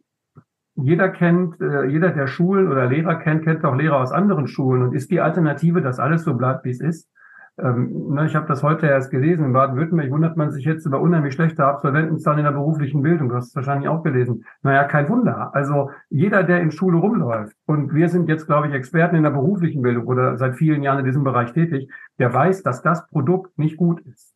jeder kennt, äh, jeder, der Schulen oder Lehrer kennt, kennt auch Lehrer aus anderen Schulen. Und ist die Alternative, dass alles so bleibt, wie es ist? Ähm, ne, ich habe das heute erst gelesen. In Baden-Württemberg wundert man sich jetzt über unheimlich schlechte Absolventenzahlen in der beruflichen Bildung. Du hast es wahrscheinlich auch gelesen. Naja, kein Wunder. Also jeder, der in Schule rumläuft, und wir sind jetzt, glaube ich, Experten in der beruflichen Bildung oder seit vielen Jahren in diesem Bereich tätig, der weiß, dass das Produkt nicht gut ist,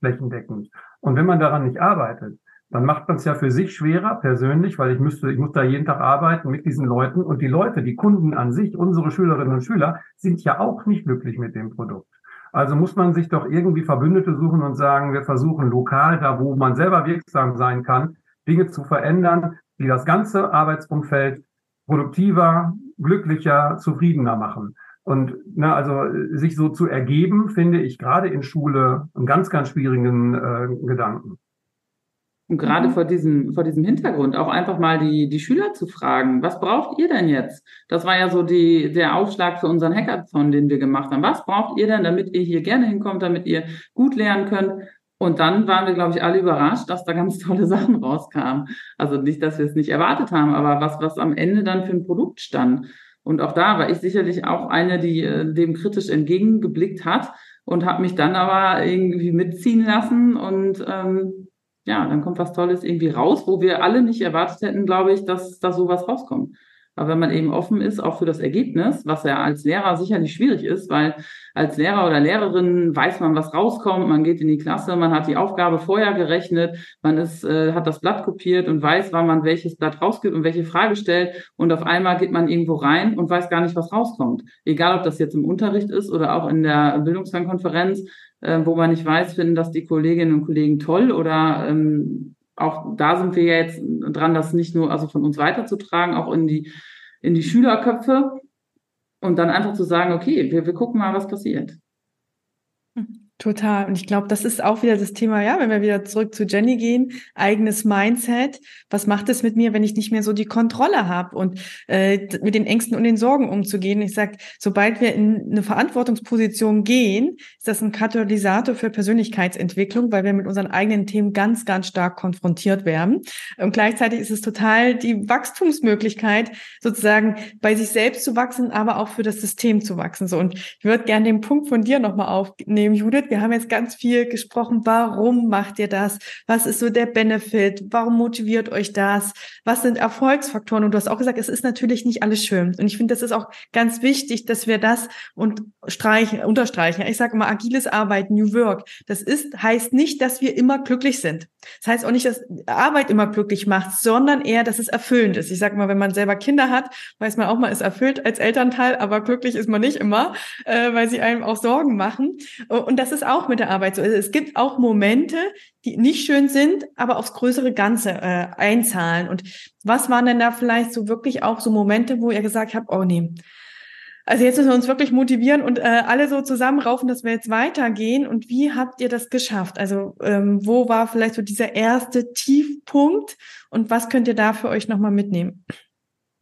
flächendeckend. Und wenn man daran nicht arbeitet, dann macht man es ja für sich schwerer persönlich, weil ich müsste, ich muss da jeden Tag arbeiten mit diesen Leuten und die Leute, die Kunden an sich, unsere Schülerinnen und Schüler, sind ja auch nicht glücklich mit dem Produkt. Also muss man sich doch irgendwie Verbündete suchen und sagen, wir versuchen lokal, da wo man selber wirksam sein kann, Dinge zu verändern, die das ganze Arbeitsumfeld produktiver, glücklicher, zufriedener machen. Und na, also sich so zu ergeben, finde ich gerade in Schule einen ganz, ganz schwierigen äh, Gedanken. Und gerade mhm. vor diesem, vor diesem Hintergrund auch einfach mal die, die Schüler zu fragen, was braucht ihr denn jetzt? Das war ja so die, der Aufschlag für unseren Hackathon, den wir gemacht haben. Was braucht ihr denn, damit ihr hier gerne hinkommt, damit ihr gut lernen könnt? Und dann waren wir, glaube ich, alle überrascht, dass da ganz tolle *laughs* Sachen rauskamen. Also nicht, dass wir es nicht erwartet haben, aber was, was am Ende dann für ein Produkt stand. Und auch da war ich sicherlich auch eine, die äh, dem kritisch entgegengeblickt hat und habe mich dann aber irgendwie mitziehen lassen und ähm, ja, dann kommt was Tolles irgendwie raus, wo wir alle nicht erwartet hätten, glaube ich, dass da sowas rauskommt. Aber wenn man eben offen ist, auch für das Ergebnis, was ja als Lehrer sicherlich schwierig ist, weil als Lehrer oder Lehrerin weiß man, was rauskommt, man geht in die Klasse, man hat die Aufgabe vorher gerechnet, man ist, äh, hat das Blatt kopiert und weiß, wann man welches Blatt rausgibt und welche Frage stellt und auf einmal geht man irgendwo rein und weiß gar nicht, was rauskommt. Egal, ob das jetzt im Unterricht ist oder auch in der Bildungskonferenz, äh, wo man nicht weiß, finden das die Kolleginnen und Kollegen toll oder ähm, auch da sind wir jetzt dran, das nicht nur also von uns weiterzutragen, auch in die in die Schülerköpfe und dann einfach zu sagen, okay, wir, wir gucken mal, was passiert. Total. Und ich glaube, das ist auch wieder das Thema, ja, wenn wir wieder zurück zu Jenny gehen, eigenes Mindset. Was macht es mit mir, wenn ich nicht mehr so die Kontrolle habe und äh, mit den Ängsten und den Sorgen umzugehen? Ich sage, sobald wir in eine Verantwortungsposition gehen, ist das ein Katalysator für Persönlichkeitsentwicklung, weil wir mit unseren eigenen Themen ganz, ganz stark konfrontiert werden. Und gleichzeitig ist es total die Wachstumsmöglichkeit, sozusagen bei sich selbst zu wachsen, aber auch für das System zu wachsen. So, und ich würde gerne den Punkt von dir nochmal aufnehmen, Judith wir haben jetzt ganz viel gesprochen. Warum macht ihr das? Was ist so der Benefit? Warum motiviert euch das? Was sind Erfolgsfaktoren? Und du hast auch gesagt, es ist natürlich nicht alles schön. Und ich finde, das ist auch ganz wichtig, dass wir das und streichen, unterstreichen. Ich sage immer agiles Arbeiten, New Work. Das ist, heißt nicht, dass wir immer glücklich sind. Das heißt auch nicht, dass Arbeit immer glücklich macht, sondern eher, dass es erfüllend ist. Ich sage mal, wenn man selber Kinder hat, weiß man auch mal, ist erfüllt als Elternteil, aber glücklich ist man nicht immer, äh, weil sie einem auch Sorgen machen. Und das ist auch mit der Arbeit so. Also es gibt auch Momente, die nicht schön sind, aber aufs größere Ganze äh, einzahlen. Und was waren denn da vielleicht so wirklich auch so Momente, wo ihr gesagt habt, oh nee, also jetzt müssen wir uns wirklich motivieren und äh, alle so zusammenraufen, dass wir jetzt weitergehen. Und wie habt ihr das geschafft? Also ähm, wo war vielleicht so dieser erste Tiefpunkt und was könnt ihr da für euch nochmal mitnehmen?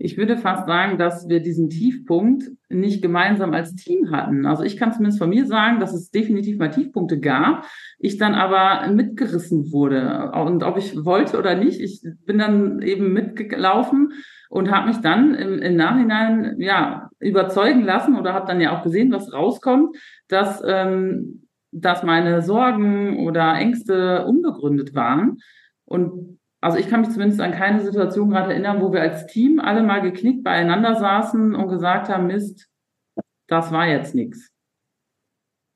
Ich würde fast sagen, dass wir diesen Tiefpunkt nicht gemeinsam als Team hatten. Also ich kann zumindest von mir sagen, dass es definitiv mal Tiefpunkte gab, ich dann aber mitgerissen wurde. Und ob ich wollte oder nicht, ich bin dann eben mitgelaufen und habe mich dann im, im, Nachhinein ja überzeugen lassen oder habe dann ja auch gesehen, was rauskommt, dass ähm, dass meine Sorgen oder Ängste unbegründet waren. Und also ich kann mich zumindest an keine Situation gerade erinnern, wo wir als Team alle mal geknickt beieinander saßen und gesagt haben, Mist, das war jetzt nichts.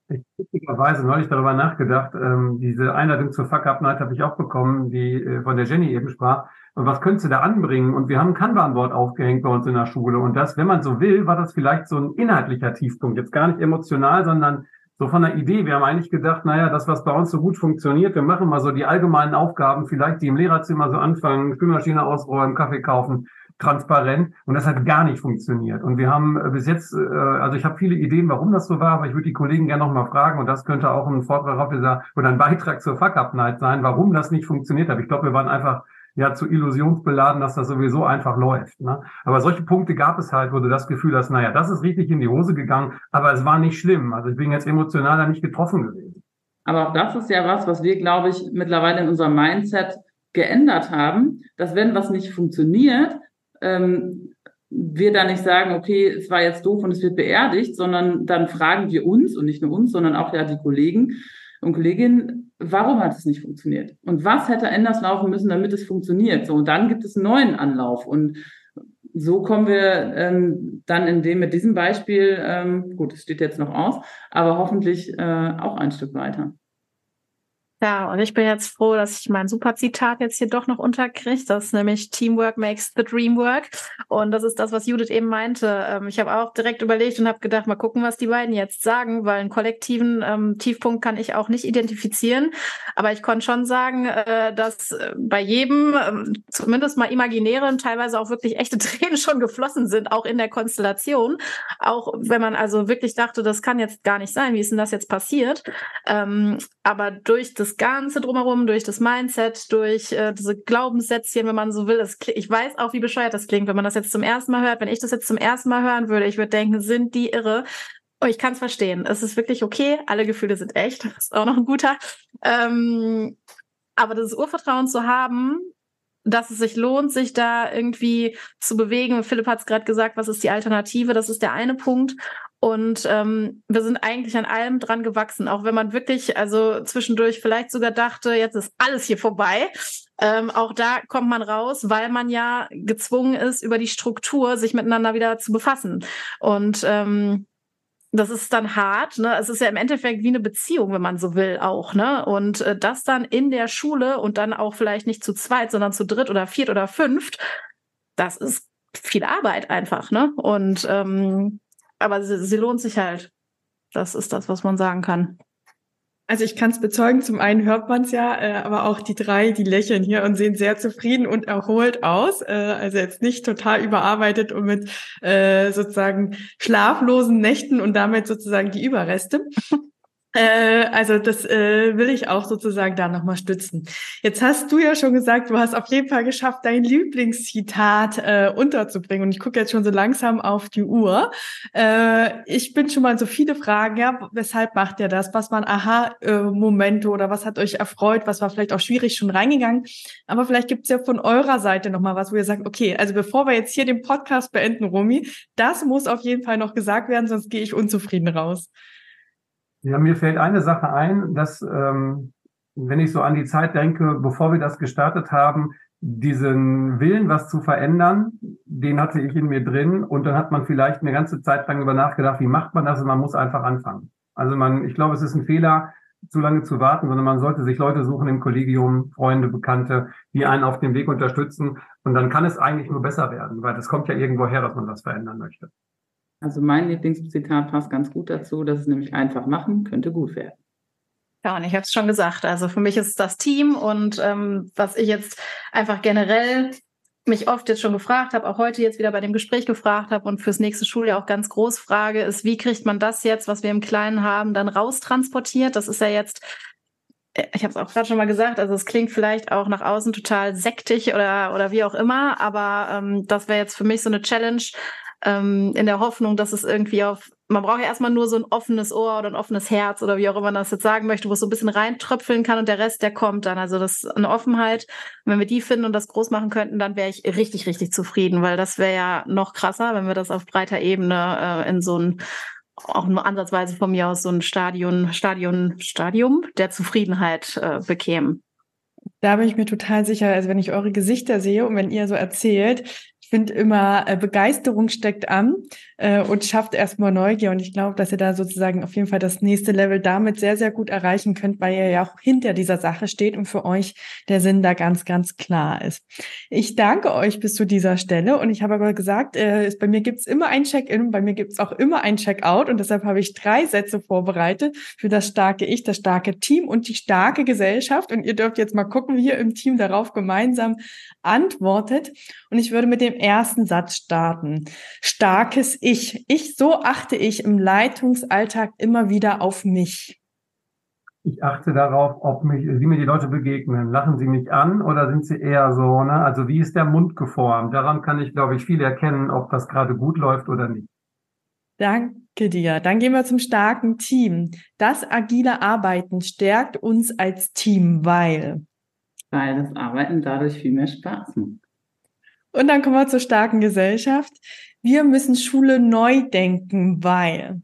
Ich witzigerweise neulich darüber nachgedacht, ähm, diese Einladung zur Fuck Up Night habe ich auch bekommen, die äh, von der Jenny eben sprach. Und was könntest du da anbringen? Und wir haben ein Kanban-Board aufgehängt bei uns in der Schule. Und das, wenn man so will, war das vielleicht so ein inhaltlicher Tiefpunkt. Jetzt gar nicht emotional, sondern so von der Idee. Wir haben eigentlich gedacht, naja, das, was bei uns so gut funktioniert, wir machen mal so die allgemeinen Aufgaben, vielleicht die im Lehrerzimmer so anfangen, Spülmaschine ausräumen, Kaffee kaufen, transparent. Und das hat gar nicht funktioniert. Und wir haben äh, bis jetzt, äh, also ich habe viele Ideen, warum das so war, aber ich würde die Kollegen gerne nochmal fragen. Und das könnte auch ein Vortrag auf dieser oder ein Beitrag zur Fuck-Up-Night sein, warum das nicht funktioniert hat. Ich glaube, wir waren einfach ja zu illusionsbeladen, dass das sowieso einfach läuft. Ne? Aber solche Punkte gab es halt, wo du das Gefühl hast, naja, das ist richtig in die Hose gegangen, aber es war nicht schlimm. Also ich bin jetzt emotional da nicht getroffen gewesen. Aber auch das ist ja was, was wir, glaube ich, mittlerweile in unserem Mindset geändert haben, dass wenn was nicht funktioniert, ähm, wir da nicht sagen, okay, es war jetzt doof und es wird beerdigt, sondern dann fragen wir uns und nicht nur uns, sondern auch ja die Kollegen und Kolleginnen, warum hat es nicht funktioniert? Und was hätte anders laufen müssen, damit es funktioniert? So, und dann gibt es einen neuen Anlauf. Und so kommen wir ähm, dann in dem mit diesem Beispiel, ähm, gut, es steht jetzt noch aus, aber hoffentlich äh, auch ein Stück weiter. Ja, und ich bin jetzt froh, dass ich mein super Zitat jetzt hier doch noch unterkriege. Das ist nämlich Teamwork makes the dream work. Und das ist das, was Judith eben meinte. Ähm, ich habe auch direkt überlegt und habe gedacht, mal gucken, was die beiden jetzt sagen, weil einen kollektiven ähm, Tiefpunkt kann ich auch nicht identifizieren. Aber ich konnte schon sagen, äh, dass äh, bei jedem, äh, zumindest mal imaginären, teilweise auch wirklich echte *laughs* Tränen schon geflossen sind, auch in der Konstellation. Auch wenn man also wirklich dachte, das kann jetzt gar nicht sein. Wie ist denn das jetzt passiert? Ähm, aber durch das das Ganze drumherum, durch das Mindset, durch äh, diese Glaubenssätzchen, wenn man so will. Das, ich weiß auch, wie bescheuert das klingt, wenn man das jetzt zum ersten Mal hört. Wenn ich das jetzt zum ersten Mal hören würde, ich würde denken, sind die irre. Und ich kann es verstehen. Es ist wirklich okay. Alle Gefühle sind echt. Das ist auch noch ein guter. Ähm, aber das Urvertrauen zu haben, dass es sich lohnt, sich da irgendwie zu bewegen. Philipp hat es gerade gesagt, was ist die Alternative? Das ist der eine Punkt. Und ähm, wir sind eigentlich an allem dran gewachsen, auch wenn man wirklich, also zwischendurch vielleicht sogar dachte, jetzt ist alles hier vorbei. Ähm, auch da kommt man raus, weil man ja gezwungen ist, über die Struktur sich miteinander wieder zu befassen. Und ähm, das ist dann hart. Ne? Es ist ja im Endeffekt wie eine Beziehung, wenn man so will, auch. Ne? Und äh, das dann in der Schule und dann auch vielleicht nicht zu zweit, sondern zu dritt oder viert oder fünft, das ist viel Arbeit einfach. Ne? Und ähm, aber sie, sie lohnt sich halt. Das ist das, was man sagen kann. Also ich kann es bezeugen, zum einen hört man es ja, äh, aber auch die drei, die lächeln hier und sehen sehr zufrieden und erholt aus. Äh, also jetzt nicht total überarbeitet und mit äh, sozusagen schlaflosen Nächten und damit sozusagen die Überreste. *laughs* Äh, also das äh, will ich auch sozusagen da nochmal stützen. Jetzt hast du ja schon gesagt, du hast auf jeden Fall geschafft, dein Lieblingszitat äh, unterzubringen. Und ich gucke jetzt schon so langsam auf die Uhr. Äh, ich bin schon mal so viele Fragen, ja, weshalb macht ihr das? Was waren Aha-Momente oder was hat euch erfreut? Was war vielleicht auch schwierig schon reingegangen? Aber vielleicht gibt es ja von eurer Seite nochmal was, wo ihr sagt, okay, also bevor wir jetzt hier den Podcast beenden, Romy, das muss auf jeden Fall noch gesagt werden, sonst gehe ich unzufrieden raus. Ja, mir fällt eine Sache ein, dass, ähm, wenn ich so an die Zeit denke, bevor wir das gestartet haben, diesen Willen, was zu verändern, den hatte ich in mir drin und dann hat man vielleicht eine ganze Zeit lang über nachgedacht, wie macht man das und man muss einfach anfangen. Also man, ich glaube, es ist ein Fehler, zu lange zu warten, sondern man sollte sich Leute suchen im Kollegium, Freunde, Bekannte, die einen auf dem Weg unterstützen und dann kann es eigentlich nur besser werden, weil das kommt ja irgendwo her, dass man was verändern möchte. Also mein Lieblingszitat passt ganz gut dazu, dass es nämlich einfach machen könnte gut werden. Ja, und ich habe es schon gesagt. Also für mich ist das Team und ähm, was ich jetzt einfach generell mich oft jetzt schon gefragt habe, auch heute jetzt wieder bei dem Gespräch gefragt habe und fürs nächste Schuljahr auch ganz groß frage, ist, wie kriegt man das jetzt, was wir im Kleinen haben, dann raustransportiert? Das ist ja jetzt ich habe es auch gerade schon mal gesagt, also es klingt vielleicht auch nach außen total sektig oder, oder wie auch immer, aber ähm, das wäre jetzt für mich so eine Challenge ähm, in der Hoffnung, dass es irgendwie auf, man braucht ja erstmal nur so ein offenes Ohr oder ein offenes Herz oder wie auch immer man das jetzt sagen möchte, wo es so ein bisschen reintröpfeln kann und der Rest, der kommt dann. Also das ist eine Offenheit. Wenn wir die finden und das groß machen könnten, dann wäre ich richtig, richtig zufrieden, weil das wäre ja noch krasser, wenn wir das auf breiter Ebene äh, in so ein auch nur ansatzweise von mir aus so ein Stadion, Stadion, Stadium der Zufriedenheit äh, bekämen. Da bin ich mir total sicher, also wenn ich eure Gesichter sehe und wenn ihr so erzählt, ich finde immer, äh, Begeisterung steckt an äh, und schafft erstmal Neugier. Und ich glaube, dass ihr da sozusagen auf jeden Fall das nächste Level damit sehr, sehr gut erreichen könnt, weil ihr ja auch hinter dieser Sache steht und für euch der Sinn da ganz, ganz klar ist. Ich danke euch bis zu dieser Stelle und ich habe aber gesagt, äh, bei mir gibt's immer ein Check-in, bei mir gibt's auch immer ein Check-out und deshalb habe ich drei Sätze vorbereitet für das starke Ich, das starke Team und die starke Gesellschaft. Und ihr dürft jetzt mal gucken, wie ihr im Team darauf gemeinsam antwortet. Und ich würde mit dem ersten Satz starten. Starkes Ich. Ich, so achte ich im Leitungsalltag immer wieder auf mich. Ich achte darauf, ob mich, wie mir die Leute begegnen. Lachen sie mich an oder sind sie eher so, ne? Also wie ist der Mund geformt? Daran kann ich, glaube ich, viel erkennen, ob das gerade gut läuft oder nicht. Danke dir. Dann gehen wir zum starken Team. Das agile Arbeiten stärkt uns als Team, weil weil das Arbeiten dadurch viel mehr Spaß macht. Und dann kommen wir zur starken Gesellschaft. Wir müssen Schule neu denken, weil.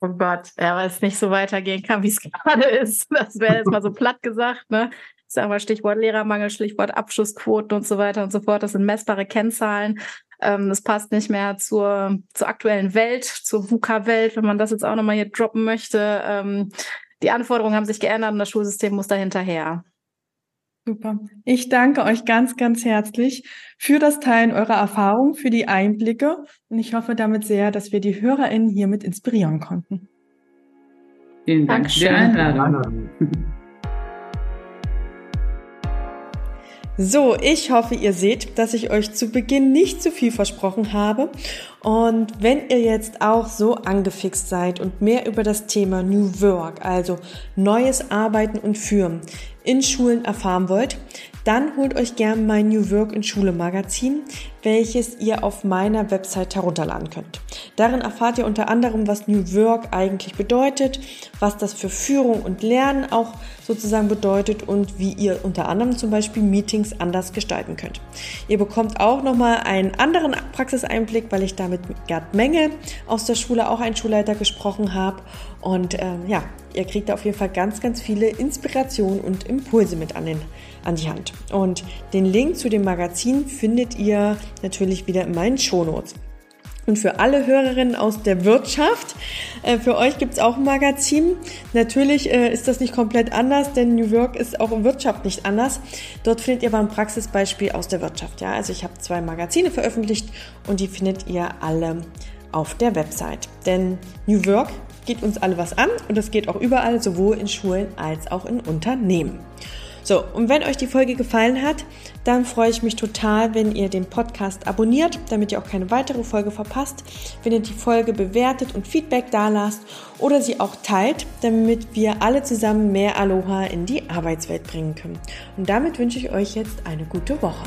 Oh Gott, ja, weil es nicht so weitergehen kann, wie es *laughs* gerade ist. Das wäre jetzt mal so platt gesagt, ne? Ich sage mal Stichwort Lehrermangel, Stichwort Abschlussquoten und so weiter und so fort. Das sind messbare Kennzahlen. Ähm, das passt nicht mehr zur, zur aktuellen Welt, zur VUCA-Welt, wenn man das jetzt auch nochmal hier droppen möchte. Ähm, die Anforderungen haben sich geändert und das Schulsystem muss da hinterher. Super. Ich danke euch ganz, ganz herzlich für das Teilen eurer Erfahrungen, für die Einblicke und ich hoffe damit sehr, dass wir die HörerInnen hiermit inspirieren konnten. Vielen Dank für die Einladung. *laughs* So, ich hoffe, ihr seht, dass ich euch zu Beginn nicht zu viel versprochen habe. Und wenn ihr jetzt auch so angefixt seid und mehr über das Thema New Work, also neues Arbeiten und Führen, in Schulen erfahren wollt, dann holt euch gerne mein New Work in Schule Magazin, welches ihr auf meiner Website herunterladen könnt. Darin erfahrt ihr unter anderem, was New Work eigentlich bedeutet, was das für Führung und Lernen auch sozusagen bedeutet und wie ihr unter anderem zum Beispiel Meetings anders gestalten könnt. Ihr bekommt auch nochmal einen anderen Praxiseinblick, weil ich da mit Gerd Menge aus der Schule auch einen Schulleiter gesprochen habe. Und ähm, ja, ihr kriegt da auf jeden Fall ganz, ganz viele Inspirationen und Impulse mit an den an die Hand. Und den Link zu dem Magazin findet ihr natürlich wieder in meinen Shownotes. Und für alle Hörerinnen aus der Wirtschaft, äh, für euch gibt es auch ein Magazin. Natürlich äh, ist das nicht komplett anders, denn New York ist auch in Wirtschaft nicht anders. Dort findet ihr aber ein Praxisbeispiel aus der Wirtschaft. Ja, also ich habe zwei Magazine veröffentlicht und die findet ihr alle auf der Website. Denn New Work geht uns alle was an und das geht auch überall, sowohl in Schulen als auch in Unternehmen. So, und wenn euch die Folge gefallen hat, dann freue ich mich total, wenn ihr den Podcast abonniert, damit ihr auch keine weitere Folge verpasst, wenn ihr die Folge bewertet und Feedback da lasst oder sie auch teilt, damit wir alle zusammen mehr Aloha in die Arbeitswelt bringen können. Und damit wünsche ich euch jetzt eine gute Woche.